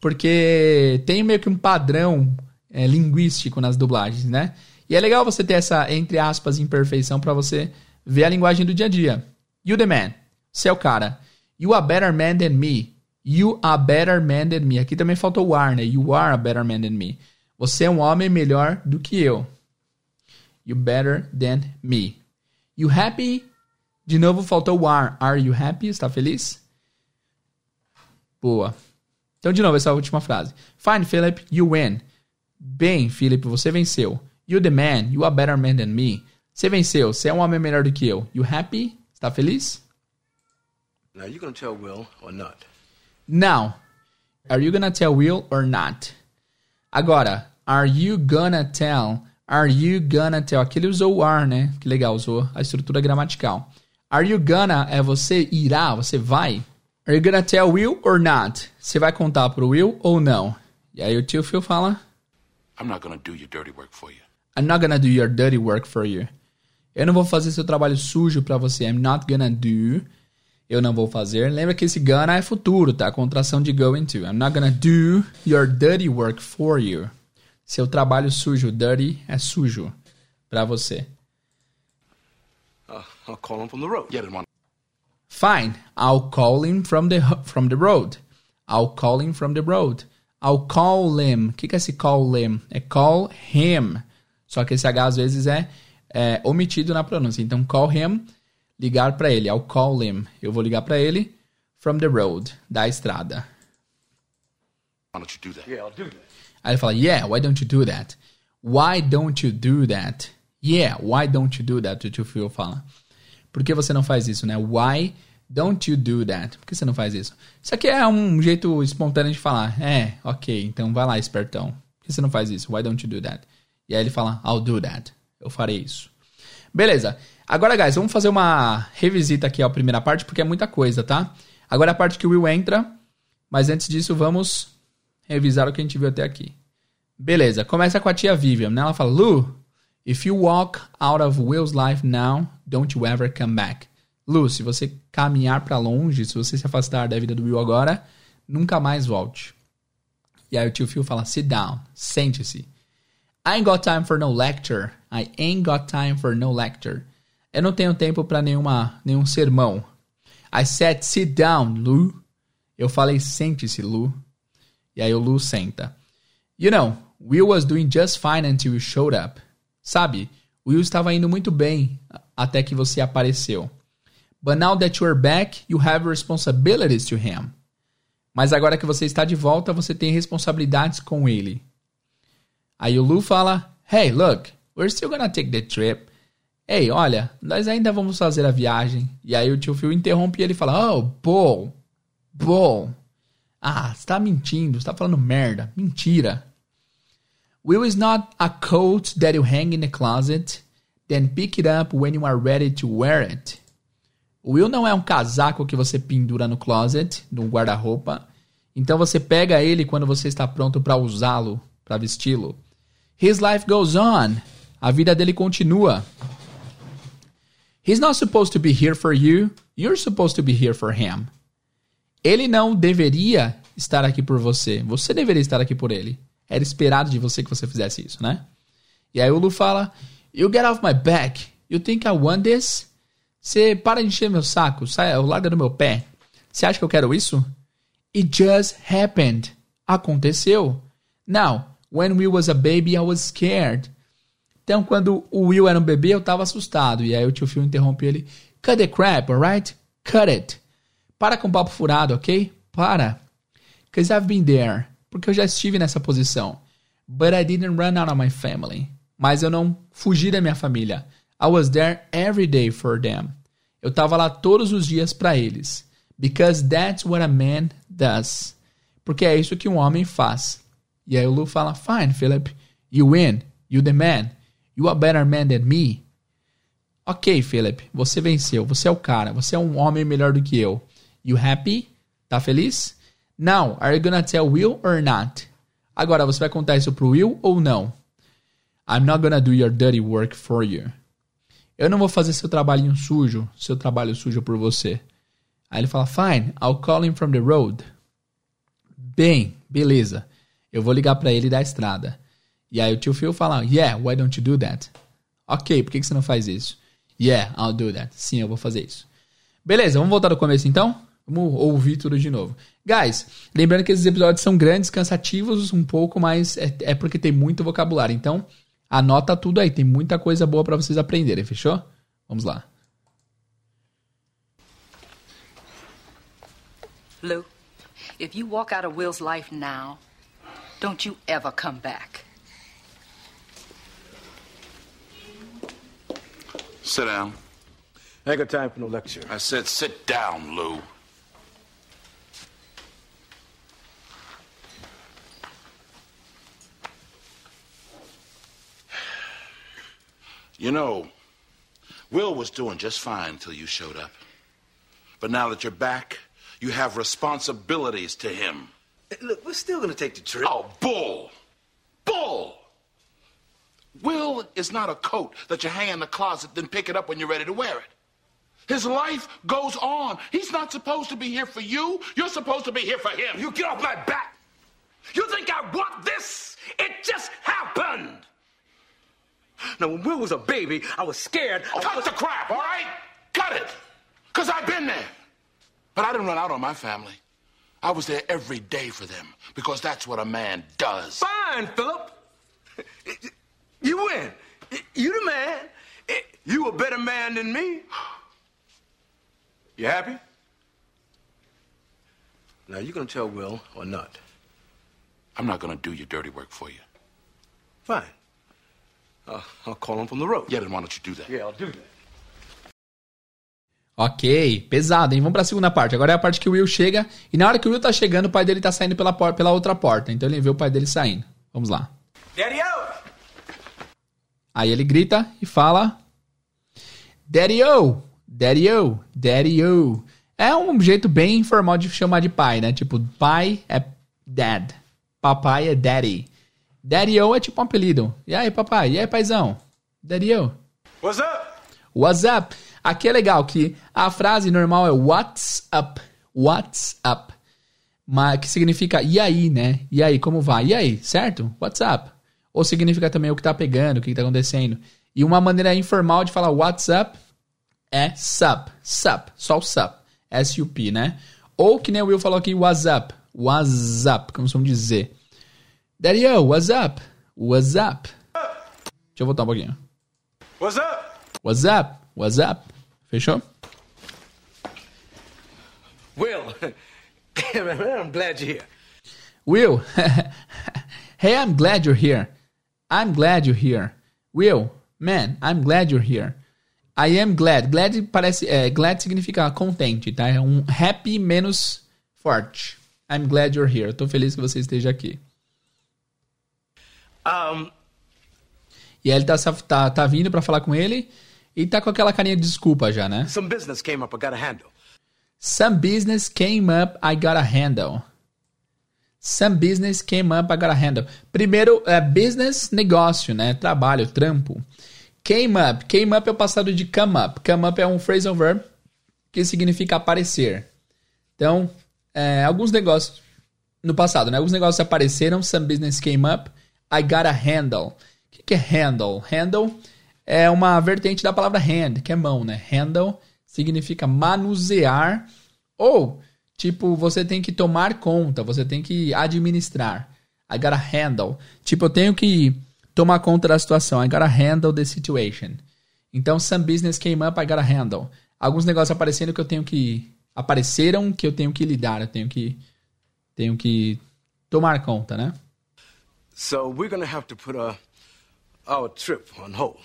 Porque tem meio que um padrão é, linguístico nas dublagens, né? E é legal você ter essa, entre aspas, imperfeição para você ver a linguagem do dia a dia. You the man. Você é cara. You are better man than me. You are better man than me. Aqui também faltou o are, né? You are a better man than me. Você é um homem melhor do que eu. You better than me. You happy? De novo faltou o are. Are you happy? Está feliz? Boa. Então, de novo, essa última frase. Fine, Philip, you win. Bem, Philip, você venceu. You the man, you are better man than me. Você venceu, você é um homem melhor do que eu. You happy? Está feliz?
Now you gonna tell Will or not?
Now, are you gonna tell Will or not? Agora, are you gonna tell? Are you gonna tell? Aqui ele usou o are, né? Que legal, usou a estrutura gramatical. Are you gonna é você irá, você vai. Are you gonna tell Will or not? Você vai contar pro Will ou não? E aí o tio Phil fala:
I'm not gonna do your dirty work for you.
I'm not gonna do your dirty work for you. Eu não vou fazer seu trabalho sujo para você. I'm not gonna do eu não vou fazer. Lembra que esse gonna é futuro, tá? Contração de going to. I'm not gonna do your dirty work for you. Seu trabalho sujo, dirty é sujo para você.
I'll call him from the road.
Yeah, then one.
Fine, I'll call him from the from the road. I'll call him from the road. I'll call him. O que, que é esse call him? É call him. Só que esse H às vezes é, é omitido na pronúncia. Então, call him ligar para ele. I'll call him. Eu vou ligar para ele from the road, da estrada.
Why don't you do that?
Yeah, I'll do that.
Aí ele fala, yeah, why don't you do that? Why don't you do that? Yeah, why don't you do that? O tio Phil fala. Por que você não faz isso, né? Why don't you do that? Por que você não faz isso? Isso aqui é um jeito espontâneo de falar. É, ok, então vai lá, espertão. Por que você não faz isso? Why don't you do that? E aí ele fala, I'll do that. Eu farei isso. Beleza. Agora, guys, vamos fazer uma revisita aqui à primeira parte, porque é muita coisa, tá? Agora é a parte que o Will entra, mas antes disso, vamos revisar o que a gente viu até aqui. Beleza, começa com a tia Vivian, né? Ela fala, Lu, if you walk out of Will's life now, don't you ever come back. Lu, se você caminhar para longe, se você se afastar da vida do Will agora, nunca mais volte. E aí o tio Phil fala, sit down, sente-se. I ain't got time for no lecture. I ain't got time for no lecture. Eu não tenho tempo para nenhuma nenhum sermão. I said sit down, Lu. Eu falei sente-se, Lu. E aí o Lu senta. You know, Will was doing just fine until you showed up. Sabe, Will estava indo muito bem até que você apareceu. But now that you're back, you have responsibilities to him. Mas agora que você está de volta, você tem responsabilidades com ele. Aí o Lu fala: Hey, look, we're still gonna take the trip. Ei, olha, nós ainda vamos fazer a viagem. E aí o tio Phil interrompe e ele fala: Oh, Bull, Bull. Ah, você tá mentindo, você tá falando merda. Mentira. Will is not a coat that you hang in the closet, then pick it up when you are ready to wear it. Will não é um casaco que você pendura no closet, no guarda-roupa. Então você pega ele quando você está pronto para usá-lo, para vesti-lo. His life goes on. A vida dele continua. He's not supposed to be here for you. You're supposed to be here for him. Ele não deveria estar aqui por você. Você deveria estar aqui por ele. Era esperado de você que você fizesse isso, né? E aí o Lu fala: You get off my back. You think I want this? Você para de encher meu saco, sai, larga do meu pé. Você acha que eu quero isso? It just happened. Aconteceu. Now, when Will was a baby, I was scared. Então, quando o Will era um bebê, eu tava assustado. E aí o tio Phil interrompe ele. Cut the crap, alright? Cut it. Para com o papo furado, ok? Para. Because I've been there. Porque eu já estive nessa posição. But I didn't run out of my family. Mas eu não fugi da minha família. I was there every day for them. Eu tava lá todos os dias para eles. Because that's what a man does. Porque é isso que um homem faz. E aí o Lu fala: Fine, Philip. You win. You the man. You a better man than me. Ok, Philip, você venceu. Você é o cara. Você é um homem melhor do que eu. You happy? Tá feliz? Now, are you gonna tell Will or not? Agora, você vai contar isso pro Will ou não? I'm not gonna do your dirty work for you. Eu não vou fazer seu trabalhinho sujo, seu trabalho sujo por você. Aí ele fala, fine, I'll call him from the road. Bem, beleza. Eu vou ligar para ele da estrada. E aí o tio Phil fala, yeah, why don't you do that? Ok, por que, que você não faz isso? Yeah, I'll do that. Sim, eu vou fazer isso. Beleza, vamos voltar do começo então? Vamos ouvir tudo de novo. Guys, lembrando que esses episódios são grandes, cansativos um pouco, mas é, é porque tem muito vocabulário. Então, anota tudo aí, tem muita coisa boa para vocês aprenderem, fechou? Vamos lá.
Lou, if you walk out of Will's life now, don't you ever come back.
Sit down.
I ain't got time for no lecture.
I said sit down, Lou. You know, Will was doing just fine until you showed up. But now that you're back, you have responsibilities to him.
Look, we're still gonna take the trip.
Oh, bull! Bull! Will is not a coat that you hang in the closet, then pick it up when you're ready to wear it. His life goes on. He's not supposed to be here for you. You're supposed to be here for him.
You get off my back! You think I want this? It just happened! Now, when Will was a baby, I was scared.
Oh, cut the crap, all right? Cut it. Because I've been there. But I didn't run out on my family. I was there every day for them because that's what a man does.
Fine, Philip. You win. You the man. You a better man than me. You happy? Now, you gonna tell Will or not?
I'm not going to do your dirty work for you.
Fine. Uh, I'll call him from the road.
Yeah, then why don't you do that?
Yeah, I'll do that.
Ok, pesado, hein? Vamos pra segunda parte. Agora é a parte que o Will chega. E na hora que o Will tá chegando, o pai dele tá saindo pela, por- pela outra porta. Então ele vê o pai dele saindo. Vamos lá.
Daddy-o!
Aí ele grita e fala: Daddy-o! Daddy-o! Daddy-o! É um jeito bem informal de chamar de pai, né? Tipo, pai é dad. Papai é daddy. Daddy-o é tipo um apelido. E aí, papai? E aí, paizão? Daddy-o.
What's up?
What's up? Aqui é legal que a frase normal é what's up? What's up? Mas que significa e aí, né? E aí, como vai? E aí, certo? What's up? Ou significa também o que tá pegando, o que tá acontecendo. E uma maneira informal de falar what's up é sup. Sup. Só o sup. S-U-P, né? Ou que nem o Will falou aqui, what's up? What's up? Como vamos dizer. Daddy, yo, what's up? What's up? Deixa eu voltar um pouquinho.
What's up?
What's up? What's up? Fechou?
Will, I'm glad you're here.
Will, hey, I'm glad you're here. I'm glad you're here. Will, man, I'm glad you're here. I am glad. Glad parece. É, glad significa contente, tá? É um happy menos forte. I'm glad you're here. Eu tô feliz que você esteja aqui.
Um,
E aí ele tá, tá, tá vindo pra falar com ele e tá com aquela carinha de desculpa já, né?
some business came up I gotta handle.
Some business came up, I gotta handle. Some business came up, I gotta handle. Primeiro, é business, negócio, né? Trabalho, trampo. Came up. Came up é o passado de come up. Come up é um phrasal verb que significa aparecer. Então, é, alguns negócios no passado, né? Alguns negócios apareceram. Some business came up, I gotta handle. O que, que é handle? Handle é uma vertente da palavra hand, que é mão, né? Handle significa manusear ou tipo você tem que tomar conta, você tem que administrar. I gotta handle. Tipo, eu tenho que tomar conta da situação. I gotta handle the situation. Então, some business came up, I gotta handle. Alguns negócios aparecendo que eu tenho que apareceram que eu tenho que lidar, eu tenho que tenho que tomar conta, né?
So we're gonna have to put uh, our trip on hold.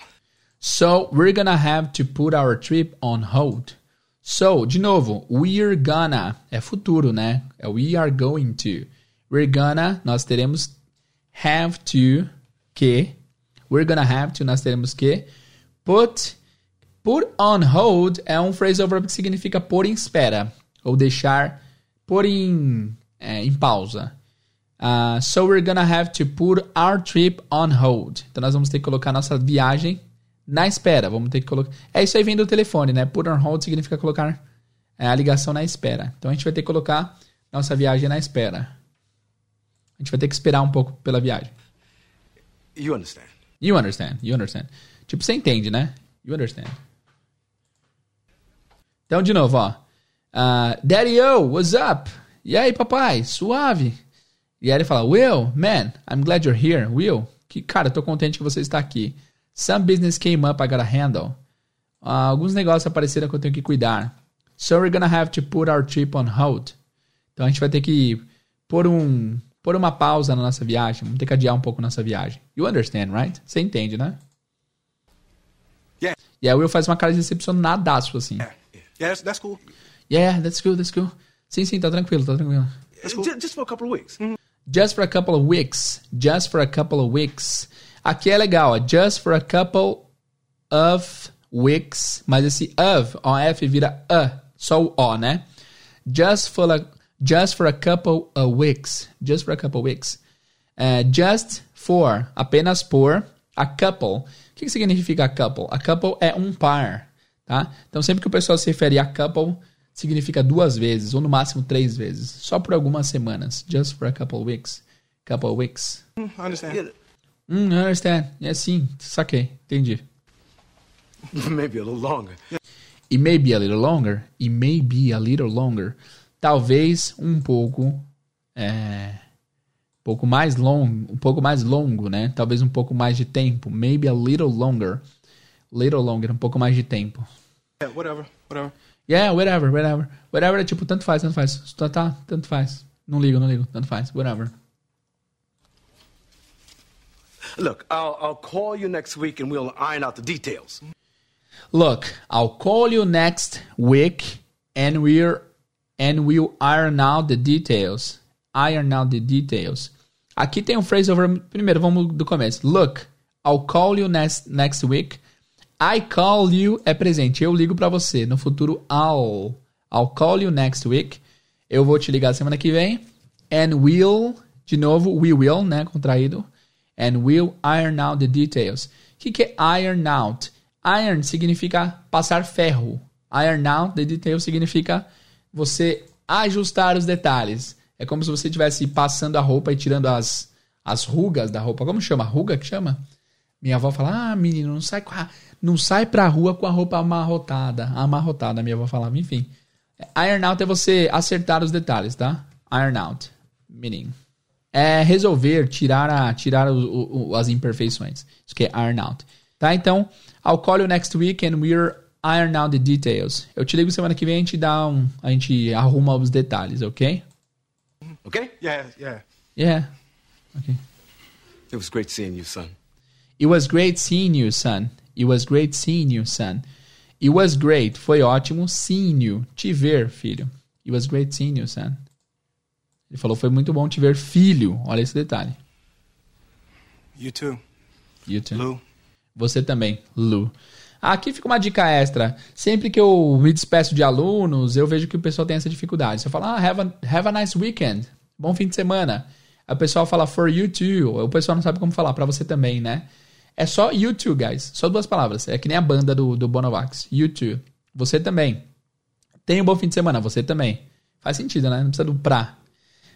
So we're gonna have to put our trip on hold. So, de novo, we're gonna é futuro, né? É we are going to. We're gonna, nós teremos have to que. We're gonna have to, nós teremos que. Put, put on hold é um phrasal verb que significa pôr em espera. Ou deixar, pôr em, é, em pausa. Uh, so we're gonna have to put our trip on hold. Então nós vamos ter que colocar nossa viagem na espera. Vamos ter que colocar. É isso aí vem do telefone, né? Put on hold significa colocar é, a ligação na espera. Então a gente vai ter que colocar nossa viagem na espera. A gente vai ter que esperar um pouco pela viagem.
You understand?
You understand, you understand. Tipo, você entende, né? You understand. Então, de novo, ó. Uh, Daddy O, what's up? E aí, papai? Suave? E aí ele fala, Will, man, I'm glad you're here. Will, que, cara, tô contente que você está aqui. Some business came up, I gotta handle. Uh, alguns negócios apareceram que eu tenho que cuidar. So we're gonna have to put our trip on hold. Então a gente vai ter que pôr um pôr uma pausa na nossa viagem, vamos ter que adiar um pouco nossa viagem. You understand, right? Você entende, né?
Yeah.
E aí o Will faz uma cara de decepcionadaço, assim.
Yeah, yeah. that's, that's cool.
Yeah, that's cool, that's cool. Sim, sim, tá tranquilo, tá tranquilo.
That's cool. just, just for a couple of weeks. Mm -hmm.
Just for a couple of weeks. Just for a couple of weeks. Aqui é legal, ó. Just for a couple of weeks. Mas esse of, OF vira a. Só o O, né? Just for a, just for a couple of weeks. Just for a couple of weeks. Uh, just for, apenas por, a couple. O que, que significa a couple? A couple é um par, tá? Então sempre que o pessoal se refere a couple, significa duas vezes, ou no máximo três vezes. Só por algumas semanas. Just for a couple of weeks. Couple of weeks.
Mm, I understand.
Hum, I understand. É sim, saquei. Entendi.
Maybe a little longer.
It may be a little longer. It may be a little longer. Talvez um pouco é, um pouco mais longo, um pouco mais longo, né? Talvez um pouco mais de tempo. Maybe a little longer. Little longer, um pouco mais de tempo.
Yeah, whatever, whatever.
Yeah, whatever, whatever. Whatever é tipo, tanto faz, tanto faz. Tá, tá, tanto faz. Não ligo, não ligo, tanto faz. Whatever.
Look, I'll, I'll call you next week and we'll iron out the details.
Look, I'll call you next week and we're and we'll iron out the details. Iron out the details. Aqui tem um phrasal verb. Primeiro, vamos do começo. Look, I'll call you next, next week. I call you é presente. Eu ligo para você. No futuro, I'll. I'll call you next week. Eu vou te ligar semana que vem. And we'll. De novo, we will, né? Contraído. And we'll iron out the details. O que, que é iron out? Iron significa passar ferro. Iron out the details significa você ajustar os detalhes. É como se você estivesse passando a roupa e tirando as, as rugas da roupa. Como chama? Ruga que chama? Minha avó fala: Ah, menino, não sai, a, não sai pra rua com a roupa amarrotada. Amarrotada, minha avó falava. Enfim. Iron out é você acertar os detalhes, tá? Iron out. Meaning. É resolver, tirar, a, tirar o, o, as imperfeições. Isso que é iron out. Tá? Então, I'll call you next week and we're iron out the details. Eu te ligo semana que vem a gente dá um, a gente arruma os detalhes, ok?
Okay? Yeah, yeah.
Yeah. Okay.
It was great seeing you, son.
It was great seeing you, son. It was great seeing you, son. It was great. Foi ótimo seeing you. Te ver, filho. It was great seeing you, son. Ele falou, foi muito bom te ver, filho. Olha esse detalhe.
You too.
You too.
Lou.
Você também, Lu. Aqui fica uma dica extra. Sempre que eu me despeço de alunos, eu vejo que o pessoal tem essa dificuldade. Você fala, ah, have a, have a nice weekend. Bom fim de semana. Aí o pessoal fala for you too. O pessoal não sabe como falar, para você também, né? É só you too, guys. Só duas palavras. É que nem a banda do, do Bonovax. You too. Você também. Tenha um bom fim de semana. Você também. Faz sentido, né? Não precisa do pra.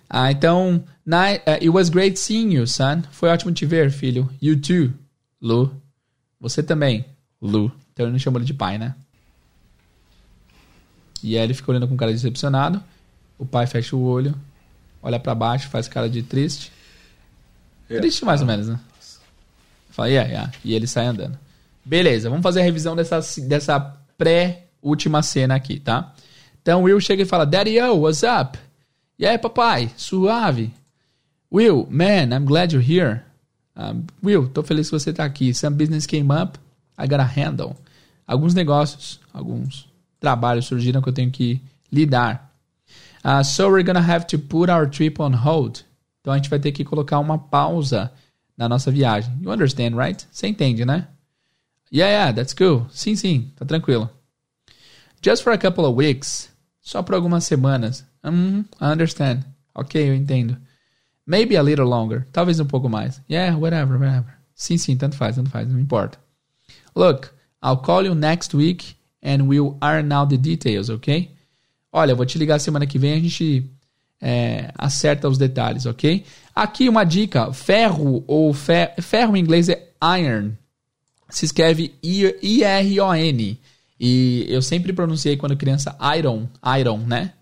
Ah, então, na, uh, it was great seeing you, son. Foi ótimo te ver, filho. You too, Lu. Você também, Lu. Então ele não chamou ele de pai, né? E aí ele fica olhando com cara decepcionado. O pai fecha o olho, olha para baixo, faz cara de triste. Triste mais ou menos, né? Fala, yeah, yeah. E ele sai andando. Beleza, vamos fazer a revisão dessa, dessa pré-última cena aqui, tá? Então Will chega e fala: Daddy O, what's up? E aí, papai? Suave. Will, man, I'm glad you're here. Um, Will, tô feliz que você tá aqui. Some business came up, I gotta handle. Alguns negócios, alguns trabalhos surgiram que eu tenho que lidar. Uh, so we're gonna have to put our trip on hold. Então a gente vai ter que colocar uma pausa na nossa viagem. You understand, right? Você entende, né? Yeah, yeah, that's cool. Sim, sim, tá tranquilo. Just for a couple of weeks. Só por algumas semanas. Mm, I understand. Ok, eu entendo. Maybe a little longer. Talvez um pouco mais. Yeah, whatever, whatever. Sim, sim, tanto faz, tanto faz, não importa. Look, I'll call you next week and we'll iron out the details, ok? Olha, eu vou te ligar semana que vem a gente é, acerta os detalhes, ok? Aqui uma dica: ferro ou fer, ferro em inglês é iron. Se escreve I-R-O-N. E eu sempre pronunciei quando criança Iron, Iron, né?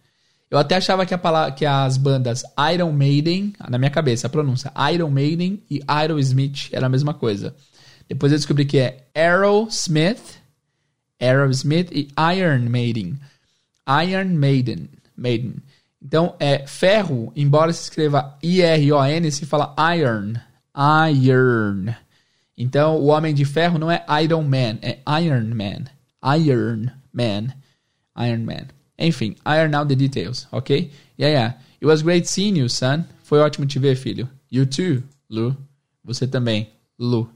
Eu até achava que, a palavra, que as bandas Iron Maiden, na minha cabeça, a pronúncia Iron Maiden e Aerosmith era a mesma coisa. Depois eu descobri que é Aerosmith, Aerosmith e Iron Maiden. Iron Maiden, Maiden. Então é ferro, embora se escreva I-R-O-N, se fala iron, iron. Então o homem de ferro não é Iron Man, é Iron Man. Iron Man. Iron Man. Enfim, iron out the details, ok? Yeah, yeah. It was great seeing you, son. Foi ótimo te ver, filho. You too, Lu. Você também, Lu.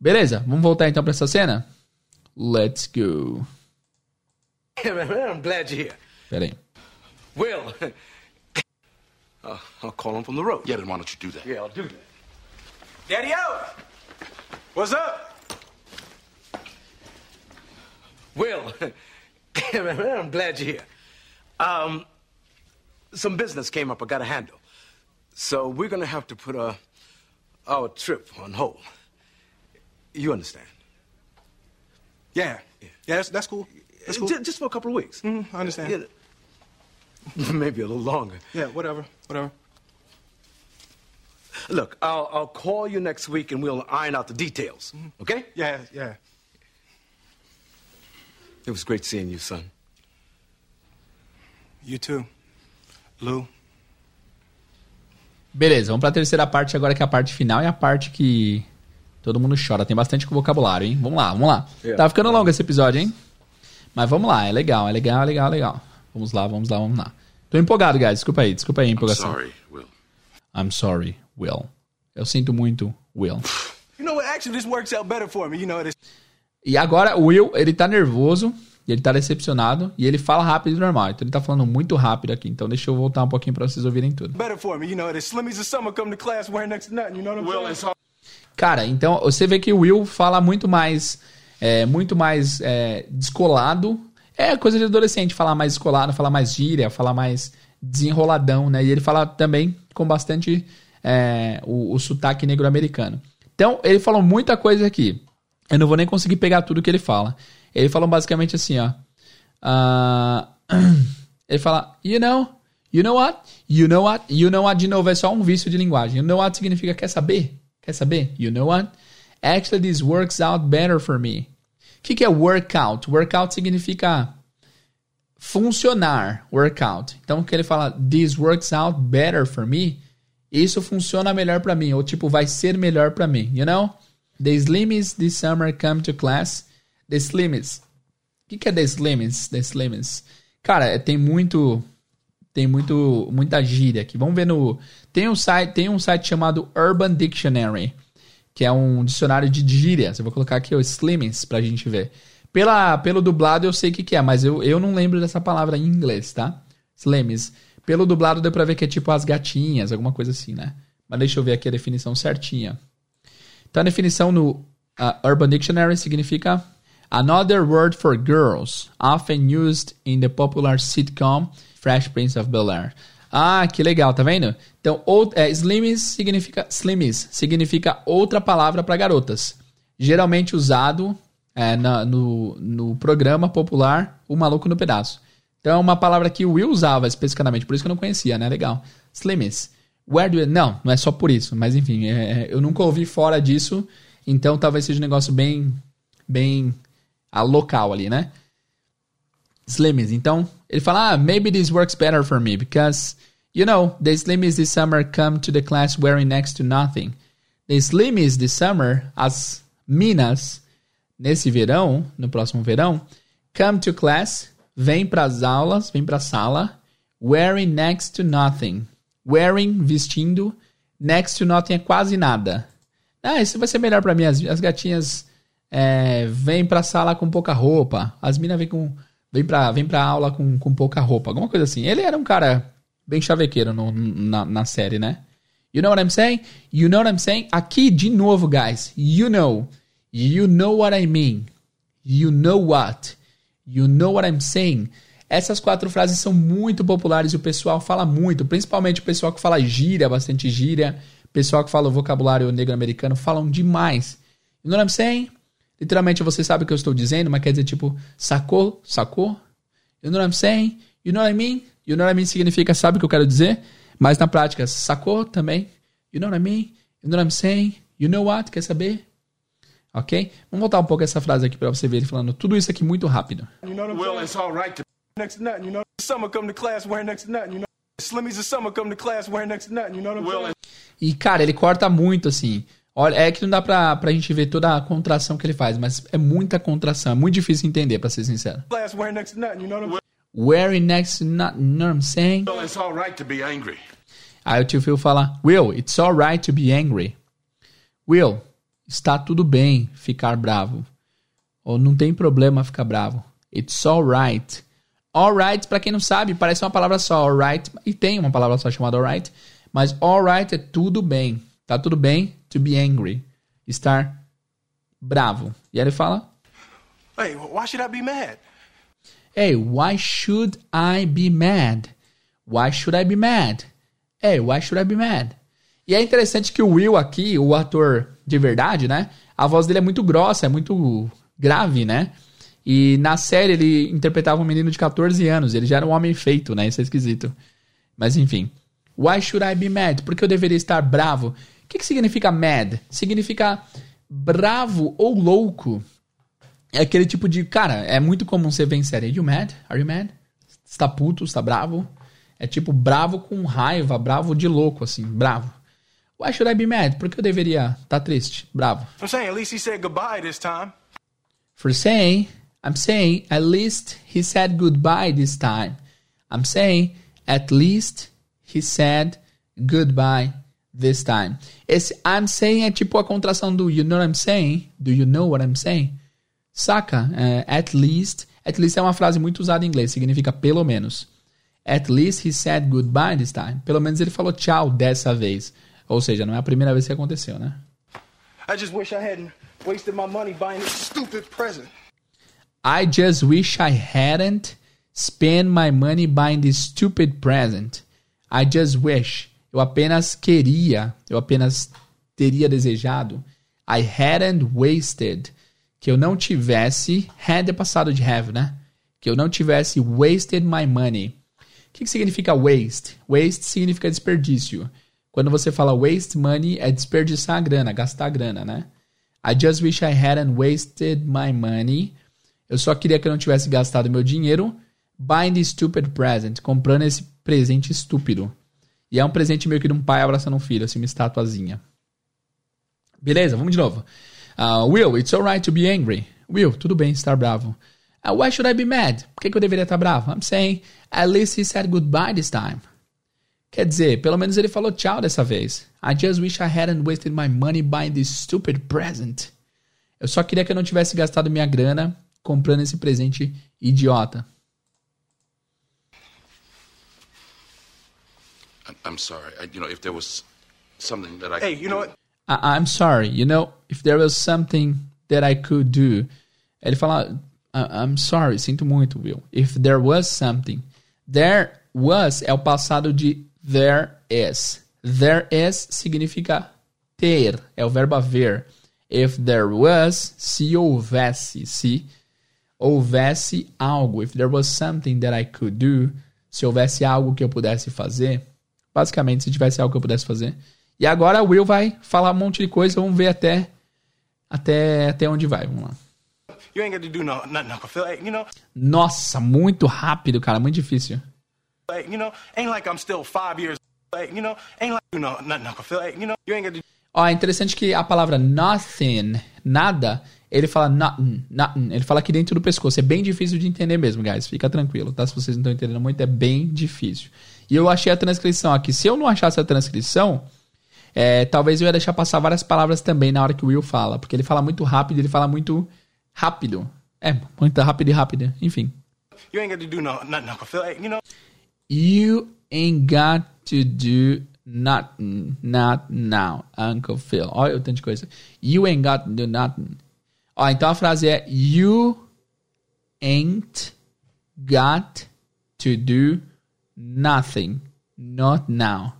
Beleza, vamos voltar então para essa cena? Let's go.
I'm glad you're here.
Pera aí.
Will. Uh, I'll call him from the road.
Yeah, then why don't you do that?
Yeah, I'll do that. Daddy O! What's up? Will. I'm glad you're here. Um, some business came up I gotta handle. So we're gonna have to put uh, our trip on hold. You understand?
Yeah. Yeah, that's, that's cool. That's cool.
Just, just for a couple of weeks.
Mhm, I understand.
Yeah. Maybe a little longer.
Yeah, whatever, whatever.
Look, I'll, I'll call you next week and we'll iron out the details. Okay?
Yeah, yeah.
It was great seeing you, son.
You too. Lou.
Beleza, vamos pra terceira parte agora, que é a parte final e a parte que todo mundo chora. Tem bastante vocabulário, hein? Vamos lá, vamos lá.
Yeah.
Tá ficando longo esse episódio, hein? Mas vamos lá, é legal, é legal, é legal, é legal. Vamos lá, vamos lá, vamos lá. Tô empolgado, guys. Desculpa aí, desculpa aí a
I'm
empolgação.
sorry, Will.
I'm sorry, Will. Eu sinto muito, Will.
You know what? Actually, this works out better for me. You know, this
E agora o Will, ele tá nervoso, e ele tá decepcionado, e ele fala rápido e normal. Então ele tá falando muito rápido aqui. Então deixa eu voltar um pouquinho pra vocês ouvirem tudo.
better for me. You know, the summer come to class wearing next to nothing. You know what I'm
Will,
saying?
Cara, então você vê que o Will fala muito mais, é, muito mais é, descolado. É coisa de adolescente, falar mais descolado, falar mais gíria, falar mais desenroladão, né? E ele fala também com bastante é, o, o sotaque negro-americano. Então, ele falou muita coisa aqui. Eu não vou nem conseguir pegar tudo que ele fala. Ele falou basicamente assim, ó. Ah, ele fala, you know, you know what? You know what? You know what, de novo, é só um vício de linguagem. You know what significa quer saber? Quer saber? You know what? Actually, this works out better for me. O que, que é workout? Workout significa funcionar, workout. Então, que ele fala, this works out better for me, isso funciona melhor para mim, ou tipo, vai ser melhor para mim, you know? The slimmies this summer come to class. The slimmies. O que, que é the slimmies? The slimmies. Cara, é- tem muito tem muito muita gíria aqui. Vamos ver no tem um site tem um site chamado Urban Dictionary, que é um dicionário de gírias. Eu vou colocar aqui o slimmings pra gente ver. Pela pelo dublado eu sei o que, que é, mas eu, eu não lembro dessa palavra em inglês, tá? Slimmings. Pelo dublado deu pra ver que é tipo as gatinhas, alguma coisa assim, né? Mas deixa eu ver aqui a definição certinha. Então a definição no uh, Urban Dictionary significa another word for girls, often used in the popular sitcom Fresh Prince of Bel-Air. Ah, que legal, tá vendo? Então, ou, é, slimmies significa slimmies significa outra palavra para garotas, geralmente usado é, na, no, no programa popular O Maluco no Pedaço. Então é uma palavra que o Will usava especificamente, por isso que eu não conhecia, né? Legal. Slimmers. Where do you... Não, não é só por isso, mas enfim, é, eu nunca ouvi fora disso, então talvez seja um negócio bem, bem a local ali, né? Slimmies. Então, ele fala, ah, maybe this works better for me, because, you know, the Slimmies this summer come to the class wearing next to nothing. The Slimmies this summer, as minas, nesse verão, no próximo verão, come to class, vem para as aulas, vem para a sala, wearing next to nothing. Wearing, vestindo, next to nothing é quase nada. Ah, isso vai ser melhor para mim. As, as gatinhas é, vêm para a sala com pouca roupa. As minas vêm com vem pra, vem pra aula com, com pouca roupa, alguma coisa assim. Ele era um cara bem chavequeiro no, na, na série, né? You know what I'm saying? You know what I'm saying? Aqui, de novo, guys. You know. You know what I mean. You know what. You know what I'm saying. Essas quatro frases são muito populares e o pessoal fala muito, principalmente o pessoal que fala gíria, bastante gíria, pessoal que fala o vocabulário negro americano, falam demais. You know what I'm saying? Literalmente você sabe o que eu estou dizendo, mas quer dizer tipo, sacou? Sacou? You know what I'm saying? You know what I mean? You know what I mean significa sabe o que eu quero dizer, mas na prática, sacou também? You know what I mean? You know what I'm saying? You know what? Quer saber? Ok? Vamos voltar um pouco essa frase aqui para você ver ele falando tudo isso aqui muito rápido.
You know well, it's all right to
next to nothing, you know. Summer come to class wearing next to nothing, you know. Slimmies of summer come to class wearing next to nothing, you know what I'm well, saying?
E cara, ele corta muito assim. Olha, é que não dá pra, pra gente ver toda a contração que ele faz, mas é muita contração, é muito difícil entender, pra ser sincero.
Wearing next to nothing, you know what I'm
Wearing next to nothing, you know what I'm saying?
Well, it's all right to be angry.
Aí o tio Phil fala, Will, it's all right to be angry. Will, está tudo bem ficar bravo. Ou não tem problema ficar bravo. It's all right. All right, pra quem não sabe, parece uma palavra só, all right. E tem uma palavra só chamada all right. Mas all right é tudo bem. Tá tudo bem to be angry. Estar bravo. E aí ele fala:
Hey, why should I be mad?
Hey, why should I be mad? Why should I be mad? Hey, why should I be mad? E é interessante que o Will aqui, o ator de verdade, né? A voz dele é muito grossa, é muito grave, né? E na série ele interpretava um menino de 14 anos, ele já era um homem feito, né? Isso é esquisito. Mas enfim. Why should I be mad? Por que eu deveria estar bravo? Que, que significa mad? Significa bravo ou louco. É aquele tipo de. Cara, é muito comum você ver em série. Are you mad? Are you mad? Você tá puto, você tá bravo? É tipo bravo com raiva, bravo de louco, assim, bravo. Why should I be mad? Por que eu deveria estar tá triste, bravo?
I'm saying, at least he said goodbye this time.
For saying, I'm saying, at least he said goodbye this time. I'm saying, at least he said goodbye this time. Esse I'm saying é tipo a contração do you know what I'm saying? Do you know what I'm saying? Saca? Uh, at least. At least é uma frase muito usada em inglês, significa pelo menos. At least he said goodbye this time. Pelo menos ele falou tchau dessa vez. Ou seja, não é a primeira vez que aconteceu, né?
I just wish I hadn't wasted my money buying this stupid present.
I just wish I hadn't spent my money buying this stupid present. I just wish. Eu apenas queria, eu apenas teria desejado. I hadn't wasted. Que eu não tivesse. Had é passado de have, né? Que eu não tivesse wasted my money. O que, que significa waste? Waste significa desperdício. Quando você fala waste money, é desperdiçar a grana, gastar a grana, né? I just wish I hadn't wasted my money. Eu só queria que eu não tivesse gastado meu dinheiro buying the stupid present, comprando esse presente estúpido. E é um presente meio que de um pai abraçando um filho, assim, uma estatuazinha. Beleza, vamos de novo. Uh, Will, it's alright to be angry. Will, tudo bem estar bravo. Uh, why should I be mad? Por que, que eu deveria estar bravo? I'm saying, at least he said goodbye this time. Quer dizer, pelo menos ele falou tchau dessa vez. I just wish I hadn't wasted my money buying this stupid present. Eu só queria que eu não tivesse gastado minha grana comprando esse presente idiota.
I'm sorry. I, you know, if there was something that I
Hey, you know what?
I, I'm sorry. You know, if there was something that I could do. Ele fala, I'm sorry, sinto muito, Will. If there was something. There was é o passado de there is. There is significa ter, é o verbo haver. If there was, se houvesse, se houvesse algo. If there was something that I could do, se houvesse algo que eu pudesse fazer. Basicamente, se tivesse algo que eu pudesse fazer. E agora o Will vai falar um monte de coisa, vamos ver até até até onde vai, vamos lá. Nossa, muito rápido, cara, muito difícil. Ó, é interessante que a palavra nothing, nada, ele fala nothing, nothing. Ele fala aqui dentro do pescoço. É bem difícil de entender mesmo, guys. Fica tranquilo, tá? Se vocês não estão entendendo muito, é bem difícil. E eu achei a transcrição aqui. Se eu não achasse a transcrição, é, talvez eu ia deixar passar várias palavras também na hora que o Will fala. Porque ele fala muito rápido, ele fala muito rápido. É, muito rápido e rápido. Enfim.
You ain't got to do no, nothing, Uncle Phil. You know,
You ain't got to do nothing, not now, Uncle Phil. Olha o tanto de coisa. You ain't got to do nothing. Ó, então a frase é You ain't got to do nothing, not now.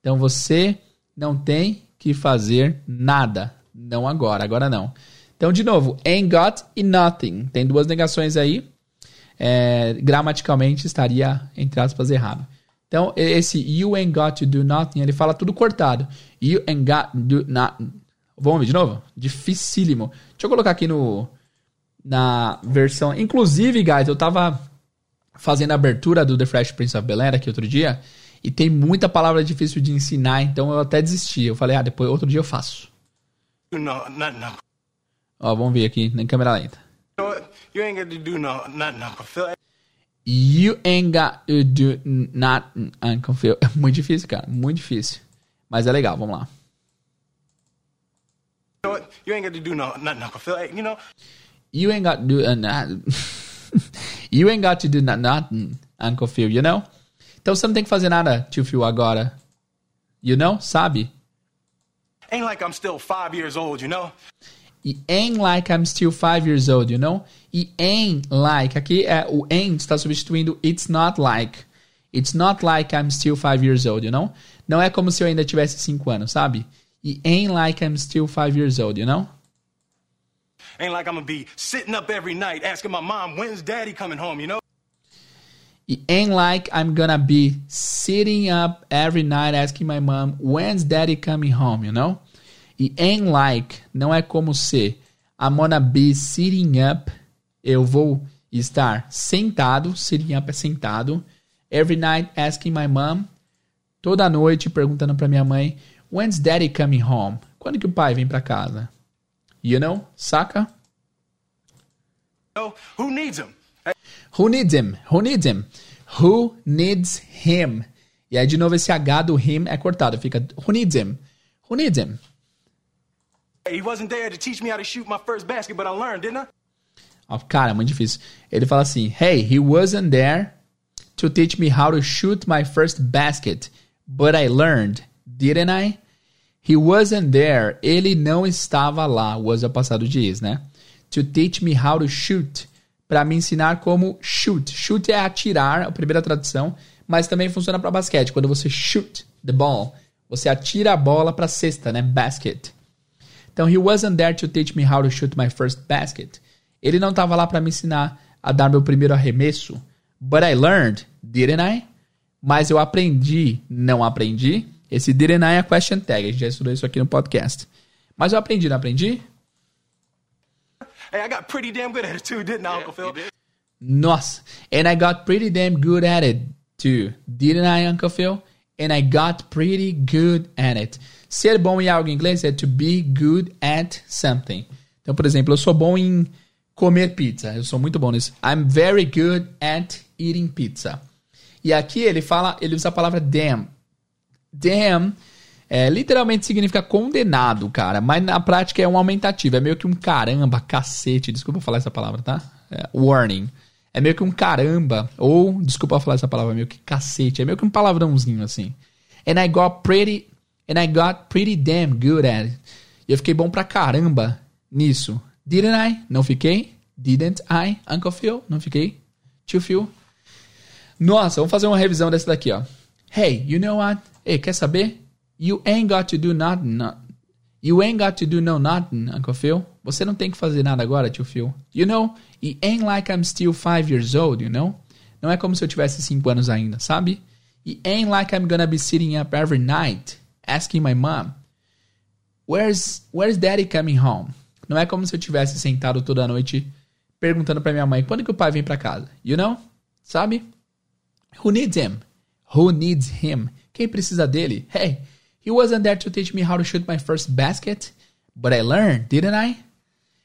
Então você não tem que fazer nada, não agora, agora não. Então, de novo, ain't got e nothing. Tem duas negações aí. É, gramaticalmente estaria, entre aspas, errado. Então, esse you ain't got to do nothing, ele fala tudo cortado. You ain't got to do nothing. Vamos ver de novo? Dificílimo. Deixa eu colocar aqui no na versão. Inclusive, guys, eu tava fazendo a abertura do The Fresh Prince of Bel-Air aqui outro dia. E tem muita palavra difícil de ensinar, então eu até desisti. Eu falei, ah, depois outro dia eu faço.
no, nothing, Uncle.
Ó, vamos ver aqui na câmera lenta.
You, ain't got to do no, nothing, Uncle Phil.
You ain't got to do nothing, Uncle Phil. É muito difícil, cara. Muito difícil. Mas é legal, vamos lá.
You ain't got to do no, nothing, Uncle Phil. You know,
You ain't got to do uh. you ain't got to do no- nothing, Uncle Phil, you know? Então você não tem que fazer nada, tio Phil, agora. You know? Sabe?
ain't like I'm still five years old. You know.
E ain't like I'm still five years old, you know? E ain't like, aqui é o ain't está substituindo it's not like. It's not like I'm still five years old, you know? Não é como se eu ainda tivesse cinco anos, sabe? E ain't like I'm still five years old, you know?
Ain't like I'm gonna be sitting up every night asking my mom when's Daddy coming home. You know.
E ain't like I'm gonna be sitting up every night asking my mom when's daddy coming home, you know? E ain't like não é como se I'm gonna be sitting up, eu vou estar sentado, sitting up é sentado, every night asking my mom, toda noite perguntando pra minha mãe, when's daddy coming home? Quando que o pai vem pra casa? You know? Saca?
Know? Who needs him?
Who needs him? Who needs him? Who needs him? E aí, de novo, esse H do him é cortado. Fica, who needs him? Who needs him?
He wasn't there to teach me how to shoot my first basket, but I learned, didn't I?
Ó, Cara, muito difícil. Ele fala assim, hey, he wasn't there to teach me how to shoot my first basket, but I learned, didn't I? He wasn't there. Ele não estava lá. Was é o passado de is, né? To teach me how to shoot. Para me ensinar como shoot. Shoot é atirar, a primeira tradução, mas também funciona para basquete. Quando você shoot the ball, você atira a bola para cesta, né? Basket. Então, he wasn't there to teach me how to shoot my first basket. Ele não estava lá para me ensinar a dar meu primeiro arremesso. But I learned, didn't I? Mas eu aprendi, não aprendi. Esse didn't I é question tag. A gente já estudou isso aqui no podcast. Mas eu aprendi, não aprendi?
Hey, I got pretty damn good at it too, didn't I, Uncle Phil?
Nossa. And I got pretty damn good at it too. Didn't I, Uncle Phil? And I got pretty good at it. Ser bom em algo em inglês é to be good at something. Então, por exemplo, eu sou bom em comer pizza. Eu sou muito bom nisso. I'm very good at eating pizza. E aqui ele fala, ele usa a palavra damn. Damn é, literalmente significa condenado, cara. Mas na prática é um aumentativo. É meio que um caramba, cacete. Desculpa falar essa palavra, tá? É, warning. É meio que um caramba. Ou, desculpa falar essa palavra, meio que cacete. É meio que um palavrãozinho assim. And I got pretty. And I got pretty damn good at it. E eu fiquei bom pra caramba nisso. Didn't I? Não fiquei? Didn't I? Uncle Phil? Não fiquei? Tio Phil? Nossa, vamos fazer uma revisão dessa daqui, ó. Hey, you know what? Hey, quer saber? You ain't got to do nothing. no- You ain't got to do no nothing, Uncle Phil. Você não tem que fazer nada agora, tio Phil. You know, it ain't like I'm still five years old, you know? Não é como se eu tivesse cinco anos ainda, sabe? It ain't like I'm gonna be sitting up every night asking my mom, Where's, where's daddy coming home? Não é como se eu tivesse sentado toda noite perguntando para minha mãe quando que o pai vem para casa. You know? Sabe? Who needs him? Who needs him? Quem precisa dele? Hey, he wasn't there to teach me how to shoot my first basket, but I learned, didn't I?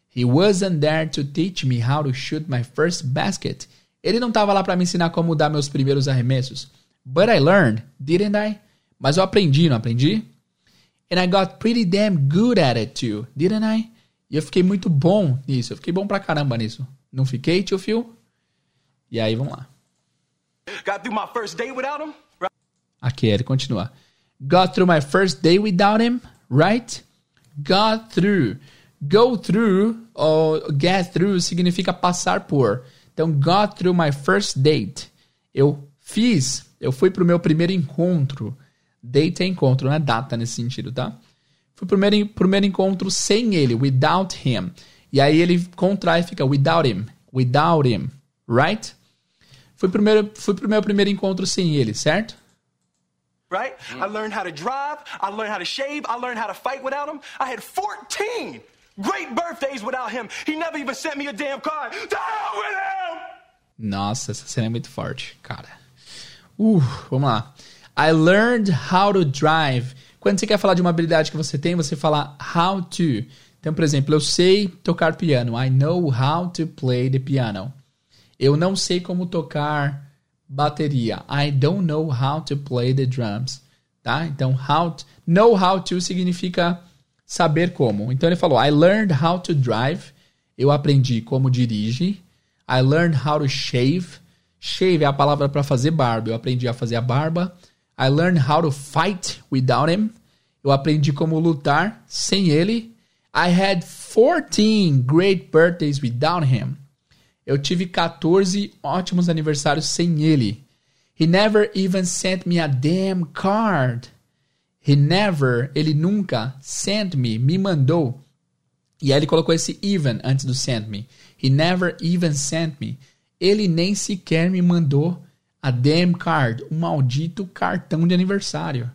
He wasn't there to teach me how to shoot my first basket. Ele não estava lá para me ensinar como dar meus primeiros arremessos. But I learned, didn't I? Mas eu aprendi, não aprendi? And I got pretty damn good at it too, didn't I? E eu fiquei muito bom nisso. Eu fiquei bom pra caramba nisso. Não fiquei, tio Phil? E aí, vamos lá.
Got through my first day without him?
Aqui ele continua. Got through my first day without him, right? Got through. Go through ou get through significa passar por. Então, got through my first date. Eu fiz, eu fui pro meu primeiro encontro. Date é encontro, não é data nesse sentido, tá? Fui pro primeiro, primeiro encontro sem ele, without him. E aí ele contrai e fica without him, without him, right? Fui, primeiro, fui pro meu primeiro encontro sem ele, certo?
Right? I learned how to drive, I learned how to shave, I learned how to fight without him. I had 14 great birthdays without him. He never even sent me a damn card. To hell with him!
Nossa, essa cena é muito forte, cara. Uh, vamos lá. I learned how to drive. Quando você quer falar de uma habilidade que você tem, você fala how to. Então, por exemplo, eu sei tocar piano. I know how to play the piano. Eu não sei como tocar bateria. I don't know how to play the drums. Tá? Então, how to, know how to significa saber como. Então ele falou: I learned how to drive. Eu aprendi como dirige. I learned how to shave. Shave é a palavra para fazer barba. Eu aprendi a fazer a barba. I learned how to fight without him. Eu aprendi como lutar sem ele. I had 14 great birthdays without him. Eu tive 14 ótimos aniversários sem ele. He never even sent me a damn card. He never, ele nunca, sent me, me mandou. E aí ele colocou esse even antes do sent me. He never even sent me. Ele nem sequer me mandou a damn card, um maldito cartão de aniversário.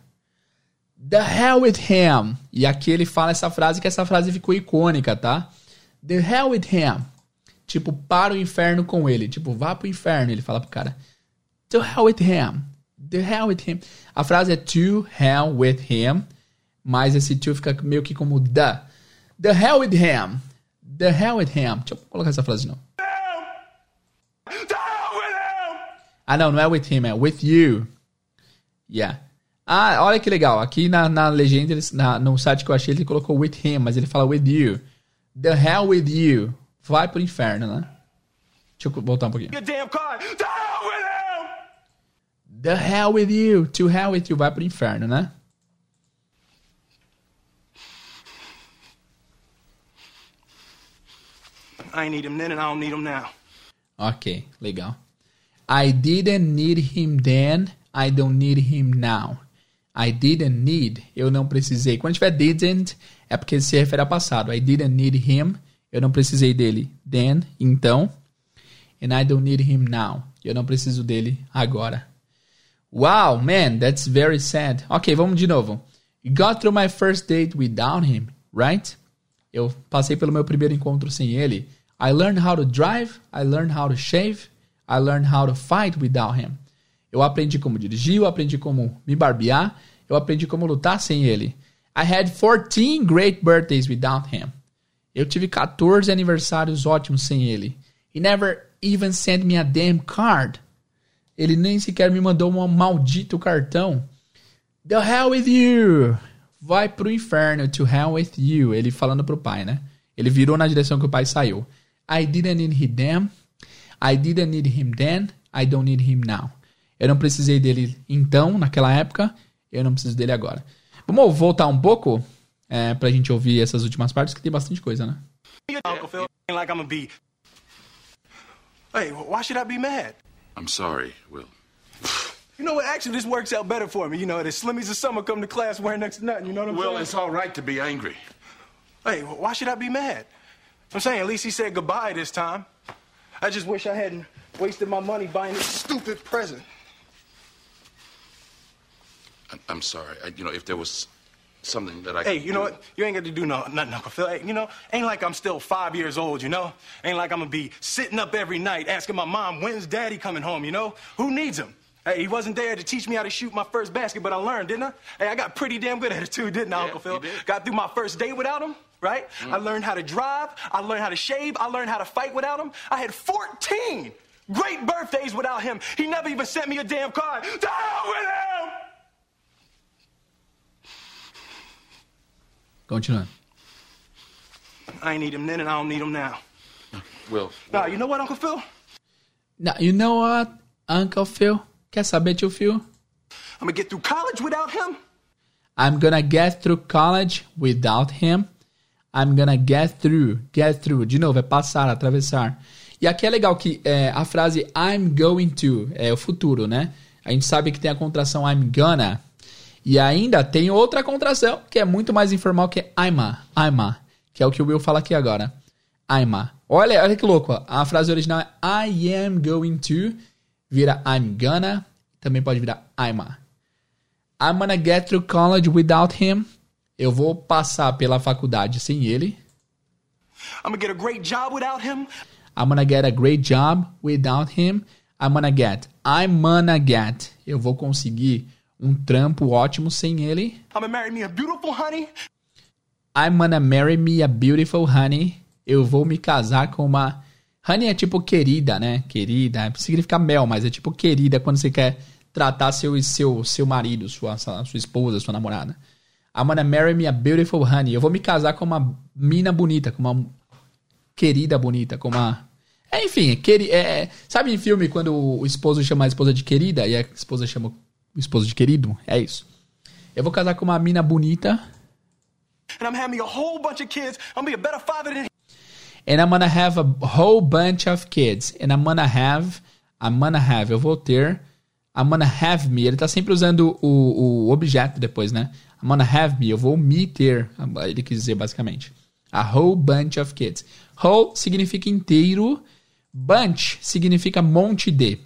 The hell with him. E aqui ele fala essa frase que essa frase ficou icônica, tá? The hell with him. Tipo, para o inferno com ele. Tipo, vá pro inferno, ele fala pro cara. The hell with him. The hell with him. A frase é to hell with him, mas esse to fica meio que como the. The hell with him. The hell with him. Deixa eu colocar essa frase de novo. Ah, não, não é with him, é with you. Yeah. Ah, olha que legal. Aqui na, na legenda, na, no site que eu achei, ele colocou with him, mas ele fala with you. The hell with you. Vai pro inferno, né? Deixa eu voltar um pouquinho. The hell with you. To hell with you. Vai pro inferno, né?
I need him then and I don't need him now.
Ok, legal. I didn't need him then, I don't need him now. I didn't need, eu não precisei. Quando tiver didn't, é porque se refere ao passado. I didn't need him, eu não precisei dele. Then, então. And I don't need him now. Eu não preciso dele agora. Wow, man, that's very sad. Ok, vamos de novo. Got through my first date without him, right? Eu passei pelo meu primeiro encontro sem ele. I learned how to drive, I learned how to shave, I learned how to fight without him. Eu aprendi como dirigir, eu aprendi como me barbear, eu aprendi como lutar sem ele. I had 14 great birthdays without him. Eu tive 14 aniversários ótimos sem ele. He never even sent me a damn card. Ele nem sequer me mandou um maldito cartão. The hell with you! Vai pro inferno, to hell with you. Ele falando pro pai, né? Ele virou na direção que o pai saiu. I didn't need him then. I didn't need him then. I don't need him now. Eu não precisei dele então, naquela época. Eu não preciso dele agora. Vamos voltar um pouco é, pra gente ouvir essas últimas partes, que tem bastante coisa, né?
Uncle Phil, like I'm gonna. Hey, why should I be mad?
I'm sorry, Will.
You know what? Actually, this works out better for me. You know, the Slimmies of summer come to class wearing next to nothing. You know what I'm
Will,
saying?
it's all right to be angry.
Hey, why should I be mad? I'm saying at least he said goodbye this time. I just wish I hadn't wasted my money buying this stupid present.
I'm, I'm sorry. I, you know, if there was something that I
Hey, you know
do-
what? You ain't got to do no, nothing, Uncle Phil. Hey, you know, ain't like I'm still five years old, you know? Ain't like I'm gonna be sitting up every night asking my mom, when's daddy coming home, you know? Who needs him? Hey, he wasn't there to teach me how to shoot my first basket, but I learned, didn't I? Hey, I got pretty damn good at it too, didn't I,
Yeah,
Uncle Phil?
Mm.
Got through my first day without him, right? I learned how to drive. I learned how to shave. I learned how to fight without him. I had 14 great birthdays without him. He never even sent me a damn card. To hell with him!
Continuando.
I need him then, and I don't need him now.
Will,
Nah, you know what, Uncle Phil?
Now, you know what, Uncle Phil? Quer saber, tio Phil?
I'm gonna get through college without him.
I'm gonna get through college without him. I'm gonna get through. Get through. De novo, é passar, atravessar. E aqui é legal que é, a frase I'm going to é o futuro, né? A gente sabe que tem a contração I'm gonna. E ainda tem outra contração que é muito mais informal que é I'ma. I'ma. Que é o que o Will fala aqui agora. I'ma. Olha, olha que louco. A frase original é I am going to. Vira I'm gonna. Também pode virar I'ma. I'm gonna get through college without him. Eu vou passar pela faculdade sem ele.
I'm gonna get a great job without him.
I'm gonna get a great job without him. I'm gonna get. I'm gonna get. Eu vou conseguir um trampo ótimo sem ele.
I'm gonna marry me a beautiful honey.
I'm gonna marry me a beautiful honey. Eu vou me casar com uma. Honey é tipo querida, né? Querida. Significa mel, mas é tipo querida quando você quer tratar seu, seu, seu marido, sua, sua esposa, sua namorada. I'm gonna marry me a beautiful honey. Eu vou me casar com uma mina bonita, com uma querida bonita, com uma. É, enfim, queri... é, é- sabe em filme quando o esposo chama a esposa de querida e a esposa chama esposo de querido? É isso. Eu vou casar com uma mina bonita.
And I'm having a whole bunch of kids. I'm gonna be a better father than
And I'm gonna have a whole bunch of kids. And I'm gonna have. I'm gonna have. Eu vou ter. I'm gonna have me. Ele tá sempre usando o, o objeto depois, né? I'm gonna have me. Eu vou me ter. Ele quis dizer basicamente. A whole bunch of kids. Whole significa inteiro. Bunch significa monte de.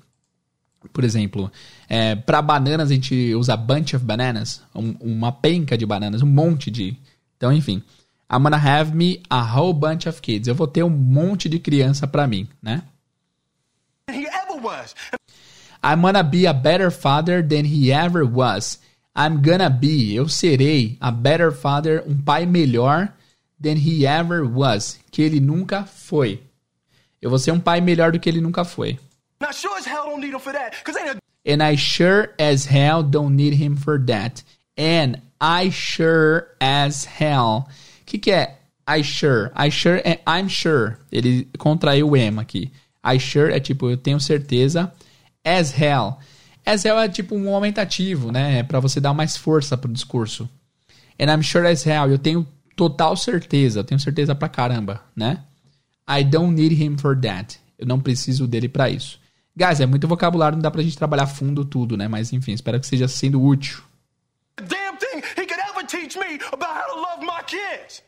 Por exemplo, é, para bananas a gente usa bunch of bananas. um- uma penca de bananas. Um monte de. Então, enfim. I'm gonna have me a whole bunch of kids. Eu vou ter um monte de criança pra mim, né?
he ever was.
I'm gonna be a better father than he ever was. I'm gonna be, eu serei a better father, um pai melhor than he ever was, que ele nunca foi. Eu vou ser um pai melhor do que ele nunca foi.
Now, sure as hell don't need him for that, because ain't a
And I sure as hell don't need him for that. And I sure as hell. O que, que é I sure? I sure é I'm sure. Ele contraiu o M aqui. I sure é tipo, eu tenho certeza. As hell. As hell é tipo um aumentativo, né? É pra você dar mais força pro discurso. And I'm sure as hell. Eu tenho total certeza. Eu tenho certeza pra caramba, né? I don't need him for that. Eu não preciso dele pra isso. Guys, é muito vocabulário, não dá pra gente trabalhar fundo tudo, né? Mas enfim, espero que esteja sendo útil.
damn thing he could ever teach me about how to love my kids.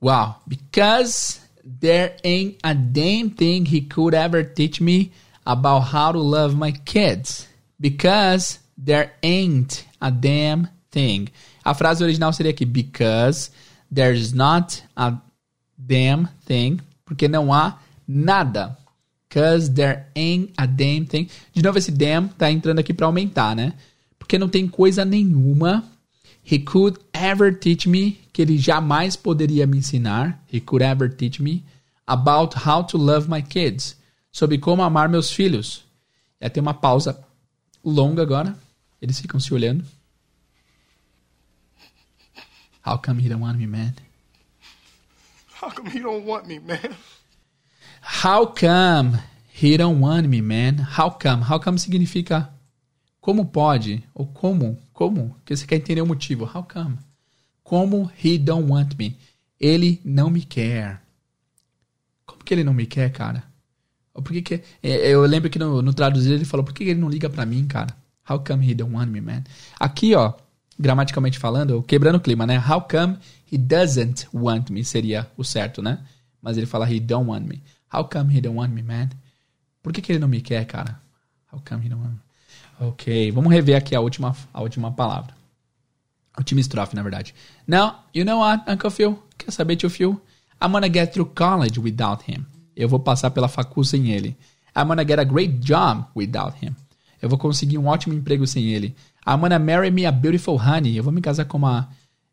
Wow. Because there ain't a damn thing he could ever teach me about how to love my kids. Because there ain't a damn thing. A frase original seria aqui: Because there's not a damn thing. Porque não há nada. Because there ain't a damn thing. De novo, esse damn tá entrando aqui pra aumentar, né? Porque não tem coisa nenhuma He could ever teach me, que ele jamais poderia me ensinar. He could ever teach me about how to love my kids. Sobre como amar meus filhos. Aí tem uma pausa longa agora. Eles ficam se olhando. How come he don't want me, man?
How come he don't want me, man?
How come he don't want me, man? How come? How come significa como pode ou como, como, que você quer entender o motivo. How come? Como he don't want me? Ele não me quer. Como que ele não me quer, cara? Por que que é, eu lembro que no, no traduzir ele falou, por que ele não liga pra mim, cara? How come he don't want me, man? Aqui, ó, gramaticalmente falando, quebrando o clima, né? How come he doesn't want me seria o certo, né? Mas ele fala he don't want me. How come he don't want me, man? Por que, que ele não me quer, cara? How come he don't want me? Ok, vamos rever aqui a última, a última palavra. A última estrofe, na verdade. Now, you know what, Uncle Phil? Quer saber, tio Phil? I'm gonna get through college without him. Eu vou passar pela facul sem ele. I'm gonna get a great job without him. Eu vou conseguir um ótimo emprego sem ele. I'm gonna marry me a beautiful honey. Eu vou me casar com uma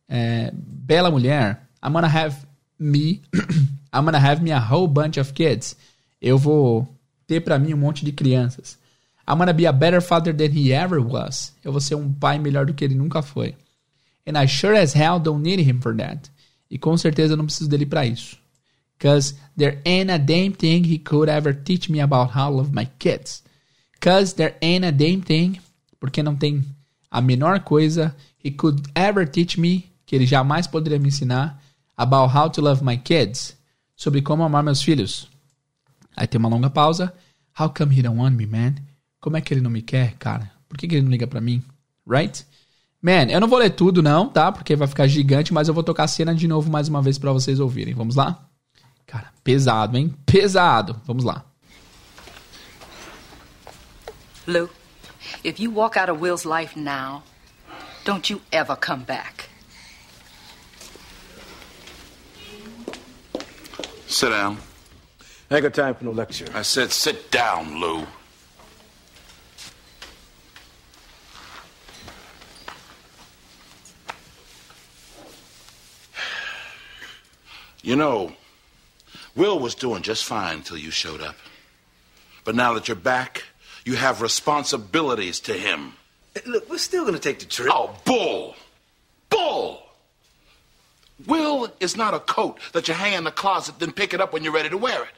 é, bela mulher. I'm gonna have me. I'm gonna have me a whole bunch of kids. Eu vou ter para mim um monte de crianças. I'm gonna be a better father than he ever was. Eu vou ser um pai melhor do que ele nunca foi. And I sure as hell don't need him for that. E com certeza eu não preciso dele para isso. Cause there ain't a damn thing he could ever teach me about how to love my kids. Cause there ain't a damn thing, porque não tem a menor coisa he could ever teach me, que ele jamais poderia me ensinar, about how to love my kids, sobre como amar meus filhos. Aí tem uma longa pausa. How come he don't want me, man? Como é que ele não me quer, cara? Por que, que ele não liga pra mim? Right? Man, eu não vou ler tudo não, tá? Porque vai ficar gigante, mas eu vou tocar a cena de novo mais uma vez para vocês ouvirem. Vamos lá? Cara, pesado, hein? Pesado. Vamos lá.
Lou, if you walk out of Will's life now, don't you ever come back.
Sit down.
I ain't got time for no lecture.
I said sit down, Lou. You know, Will was doing just fine until you showed up. But now that you're back, you have responsibilities to him.
Hey, Look, we're still gonna take the trip.
Oh, bull! Bull! Will is not a coat that you hang in the closet, then pick it up when you're ready to wear it.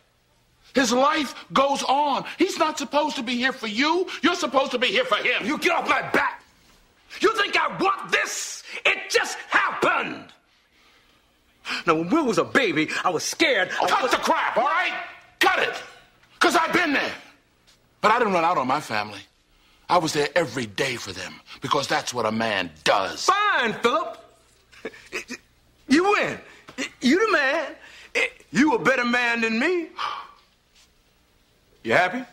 His life goes on. He's not supposed to be here for you. You're supposed to be here for him.
You get off my back! You think I want this? It just happened! Now, when Will was a baby, I was scared. I
Cut
was-
the crap, all right? Cut it. Because I've been there. But I didn't run out on my family. I was there every day for them because that's what a man does.
Fine, Philip. You win. You the man. You a better man than me. You happy?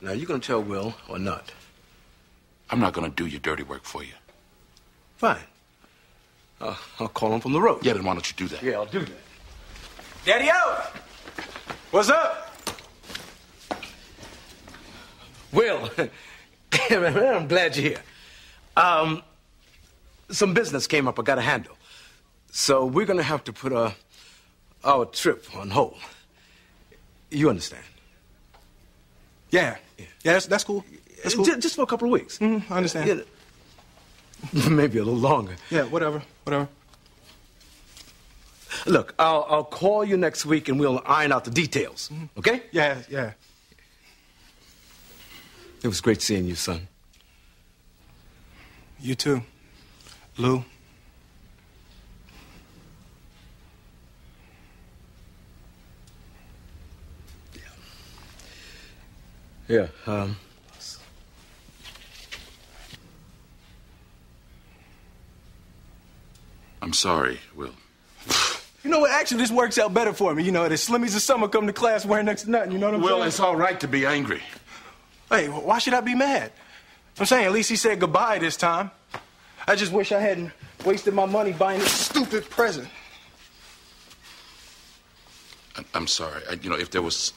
Now, you gonna tell Will or not?
I'm not going to do your dirty work for you.
Fine. Uh, I'll call him from the road.
Yeah, then why don't you do that?
Yeah, I'll do that. Daddy out! What's up? Will, I'm glad you're here. Um, some business came up I got to handle. So we're going to have to put uh, our trip on hold. You understand?
Yeah. Yeah, that's, that's cool. That's cool.
Ju- Just for a couple of weeks.
Mhm, I understand.
Yeah. Maybe a little longer.
Yeah, whatever, whatever.
Look, I'll, I'll call you next week and we'll iron out the details. Okay?
Yeah, yeah.
It was great seeing you, son.
You too, Lou.
Yeah. Um,
I'm sorry, Will.
You know what? Actually, this works out better for me. You know, the Slimmies of summer come to class wearing next to nothing. You know what I'm
Will,
saying?
it's all right to be angry.
Hey, why should I be mad? I'm saying at least he said goodbye this time. I just wish I hadn't wasted my money buying this stupid present.
I'm sorry. I, you know, if there was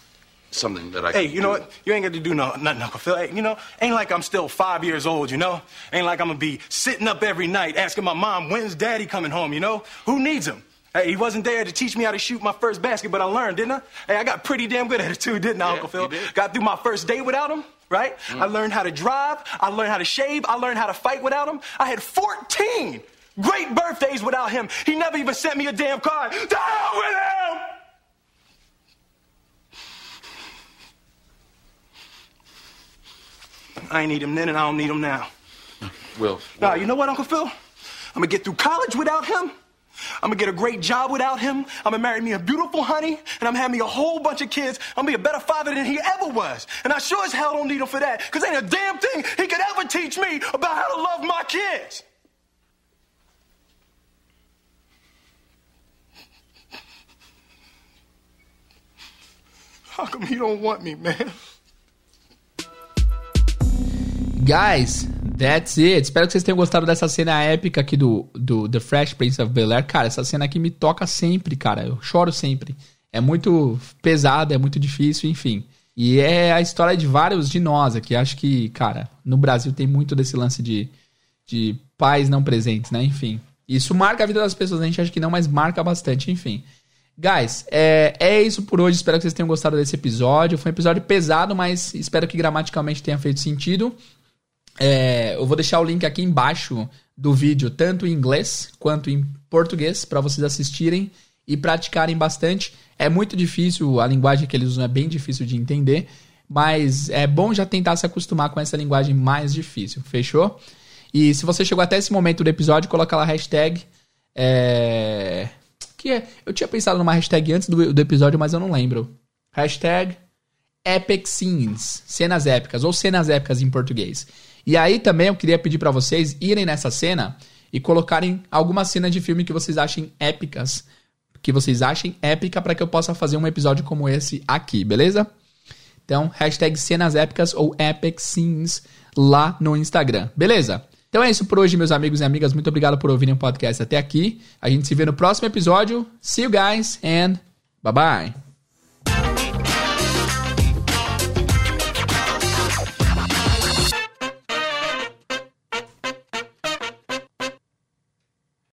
something that I
Hey, you know
do-
what? You ain't got to do no, nothing, Uncle Phil. Hey, you know, ain't like I'm still five years old, you know? Ain't like I'm gonna be sitting up every night asking my mom, when's daddy coming home, you know? Who needs him? Hey, he wasn't there to teach me how to shoot my first basket, but I learned, didn't I? Hey, I got pretty damn good at it too, didn't I,
Yeah,
Uncle Phil?
you did.
Got through my first date without him, right? I learned how to drive. I learned how to shave. I learned how to fight without him. I had 14 great birthdays without him. He never even sent me a damn card. To hell with him! I ain't need him then, and I don't need him now.
Will.
Nah, you know what, Uncle Phil? I'm gonna get through college without him. I'm gonna get a great job without him. I'm gonna marry me a beautiful honey, and I'm gonna me a whole bunch of kids. I'm gonna be a better father than he ever was. And I sure as hell don't need him for that, because ain't a damn thing he could ever teach me about how to love my kids. How come you don't want me, man?
Guys, that's it. Espero que vocês tenham gostado dessa cena épica aqui do, do The Fresh Prince of Bel-Air. Cara, essa cena aqui me toca sempre, cara. Eu choro sempre. É muito pesado, é muito difícil, enfim. E é a história de vários de nós aqui. Acho que, cara, no Brasil tem muito desse lance de, de pais não presentes, né? Enfim. Isso marca a vida das pessoas. A gente acha que não, mas marca bastante, enfim. Guys, é, é isso por hoje. Espero que vocês tenham gostado desse episódio. Foi um episódio pesado, mas espero que gramaticalmente tenha feito sentido. É, eu vou deixar o link aqui embaixo do vídeo, tanto em inglês quanto em português, para vocês assistirem e praticarem bastante. É muito difícil, a linguagem que eles usam é bem difícil de entender, mas é bom já tentar se acostumar com essa linguagem mais difícil, fechou? E se você chegou até esse momento do episódio, coloca lá a hashtag. É que é, eu tinha pensado numa hashtag antes do, do episódio, mas eu não lembro. Hashtag Epic Scenes, cenas épicas, ou cenas épicas em português. E aí também eu queria pedir para vocês irem nessa cena e colocarem alguma cena de filme que vocês achem épicas, que vocês achem épica para que eu possa fazer um episódio como esse aqui, beleza? Então, hashtag cenas épicas ou epic scenes lá no Instagram, beleza? Então é isso por hoje, meus amigos e amigas. Muito obrigado por ouvirem o podcast até aqui. A gente se vê no próximo episódio. See you guys and bye bye.